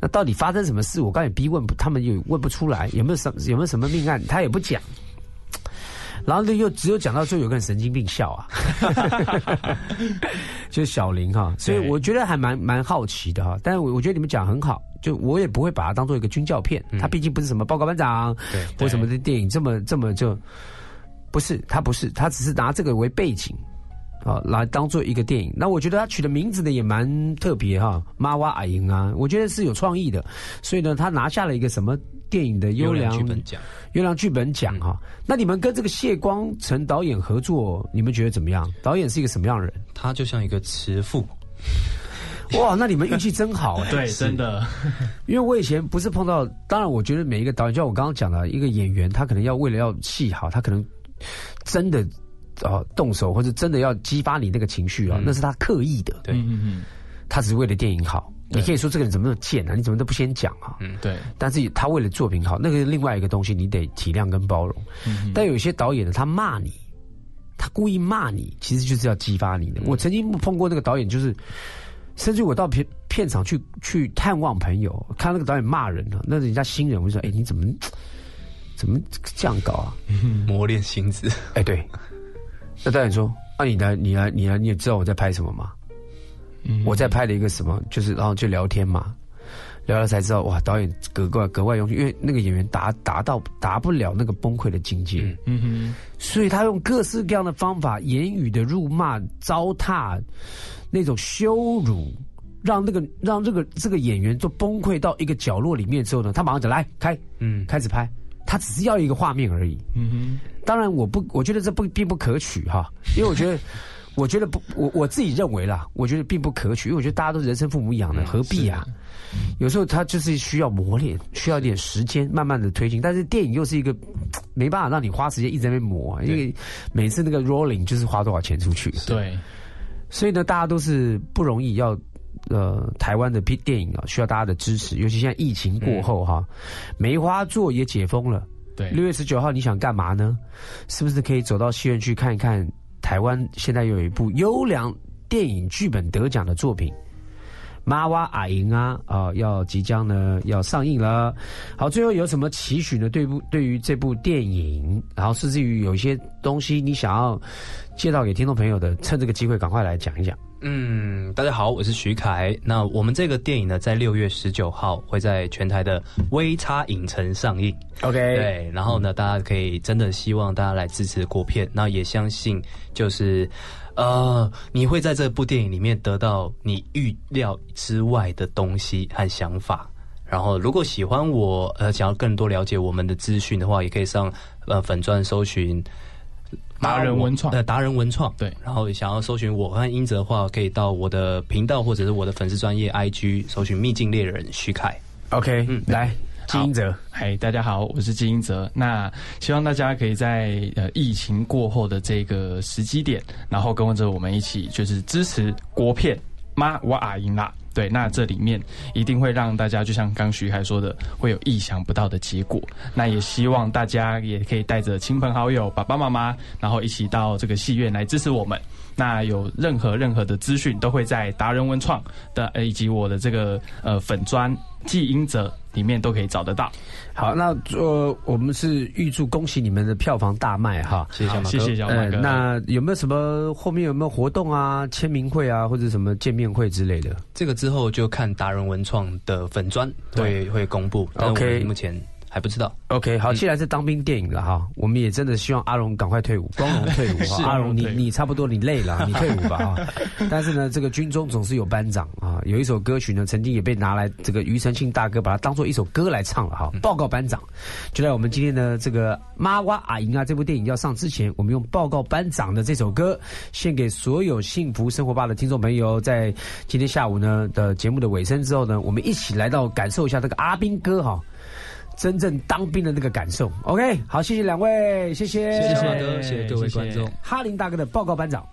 那到底发生什么事？我刚才逼问，他们又问不出来，有没有什有没有什么命案，他也不讲。然后呢，又只有讲到最后有个人神经病笑啊，就是小林哈，所以我觉得还蛮蛮好奇的哈。但是我我觉得你们讲很好，就我也不会把它当做一个军教片，它毕竟不是什么报告班长对或什么的电影，这么这么就不是，它不是，它只是拿这个为背景。啊，来当做一个电影，那我觉得他取的名字呢也蛮特别哈，妈哇阿英啊，我觉得是有创意的，所以呢，他拿下了一个什么电影的优良剧本奖。优良剧本奖哈。那你们跟这个谢光成导演合作，你们觉得怎么样？导演是一个什么样的人？他就像一个慈父，哇，那你们运气真好 哎、对，真的，因为我以前不是碰到，当然我觉得每一个导演，就像我刚刚讲的，一个演员他可能要为了要戏好，他可能真的啊、动手，或者真的要激发你那个情绪啊，那是他刻意的，对，嗯嗯他只是为了电影好。你可以说这个人怎么那么贱啊？你怎么都不先讲啊？嗯，对，但是他为了作品好，那个是另外一个东西，你得体谅跟包容。嗯但有些导演呢，他骂你，他故意骂你，其实就是要激发你的。我曾经碰过那个导演，就是甚至我到片片场去去探望朋友，看那个导演骂人了，那人家新人，我就说：“哎，你怎么怎么这样搞啊磨练心智。？”哎，对。那导演说：“啊，你来，你来，你来，你也知道我在拍什么吗？嗯。我在拍了一个什么，就是然后就聊天嘛，聊了才知道哇，导演格外格外用心，因为那个演员达达到达不了那个崩溃的境界，嗯哼，所以他用各式各样的方法，言语的辱骂、糟蹋，那种羞辱，让那个让这个这个演员就崩溃到一个角落里面之后呢，他马上就来开，嗯，开始拍，他只是要一个画面而已。嗯哼当然，我不，我觉得这不并不可取哈，因为我觉得，我觉得不，我我自己认为啦，我觉得并不可取，因为我觉得大家都人生父母养的，何必啊？有时候他就是需要磨练，需要一点时间，慢慢的推进。但是电影又是一个没办法让你花时间一直在那磨啊，因为每次那个 rolling 就是花多少钱出去。对，所以呢，大家都是不容易要。呃，台湾的片电影啊，需要大家的支持，尤其现在疫情过后哈，梅花座也解封了。对，六月十九号你想干嘛呢？是不是可以走到戏院去看一看？台湾现在有一部优良电影剧本得奖的作品《妈哇阿银》啊啊，要即将呢要上映了。好，最后有什么期许呢？对不对于这部电影，然后甚至于有一些东西你想要介绍给听众朋友的，趁这个机会赶快来讲一讲。嗯，大家好，我是徐凯。那我们这个电影呢，在六月十九号会在全台的微差影城上映。OK，对，然后呢，大家可以真的希望大家来支持国片，那也相信就是，呃，你会在这部电影里面得到你预料之外的东西和想法。然后，如果喜欢我，呃，想要更多了解我们的资讯的话，也可以上呃粉钻搜寻。达人文创呃，达人文创对，然后想要搜寻我和英泽的话，可以到我的频道或者是我的粉丝专业 IG 搜寻秘境猎人徐凯。OK，嗯，来，金英哲，嗨，大家好，我是金英哲。那希望大家可以在呃疫情过后的这个时机点，然后跟着我们一起，就是支持国片《妈我阿赢啦》。对，那这里面一定会让大家，就像刚徐凯说的，会有意想不到的结果。那也希望大家也可以带着亲朋好友、爸爸妈妈，然后一起到这个戏院来支持我们。那有任何任何的资讯，都会在达人文创的呃以及我的这个呃粉砖季英哲里面都可以找得到。好，那呃，我们是预祝恭喜你们的票房大卖哈，谢谢小马哥谢谢小马哥。那有没有什么后面有没有活动啊、签名会啊，或者什么见面会之类的？这个之后就看达人文创的粉砖会会公布。OK 目前还不知道。OK，好，既然是当兵电影了哈，我们也真的希望阿荣赶快退伍，光荣退伍。阿荣，你你差不多你累了，你退伍吧哈。但是呢，这个军中总是有班长啊，有一首歌曲呢，曾经也被拿来这个庾澄庆大哥把它当做一首歌来唱了哈。报告班长，就在我们今天的这个《妈哇阿莹啊》这部电影要上之前，我们用报告班长的这首歌献给所有幸福生活吧的听众朋友。在今天下午呢的节目的尾声之后呢，我们一起来到感受一下这个阿兵哥哈。真正当兵的那个感受，OK，好，谢谢两位，谢谢，谢谢马哥，谢谢各位观众。哈林大哥的报告班长。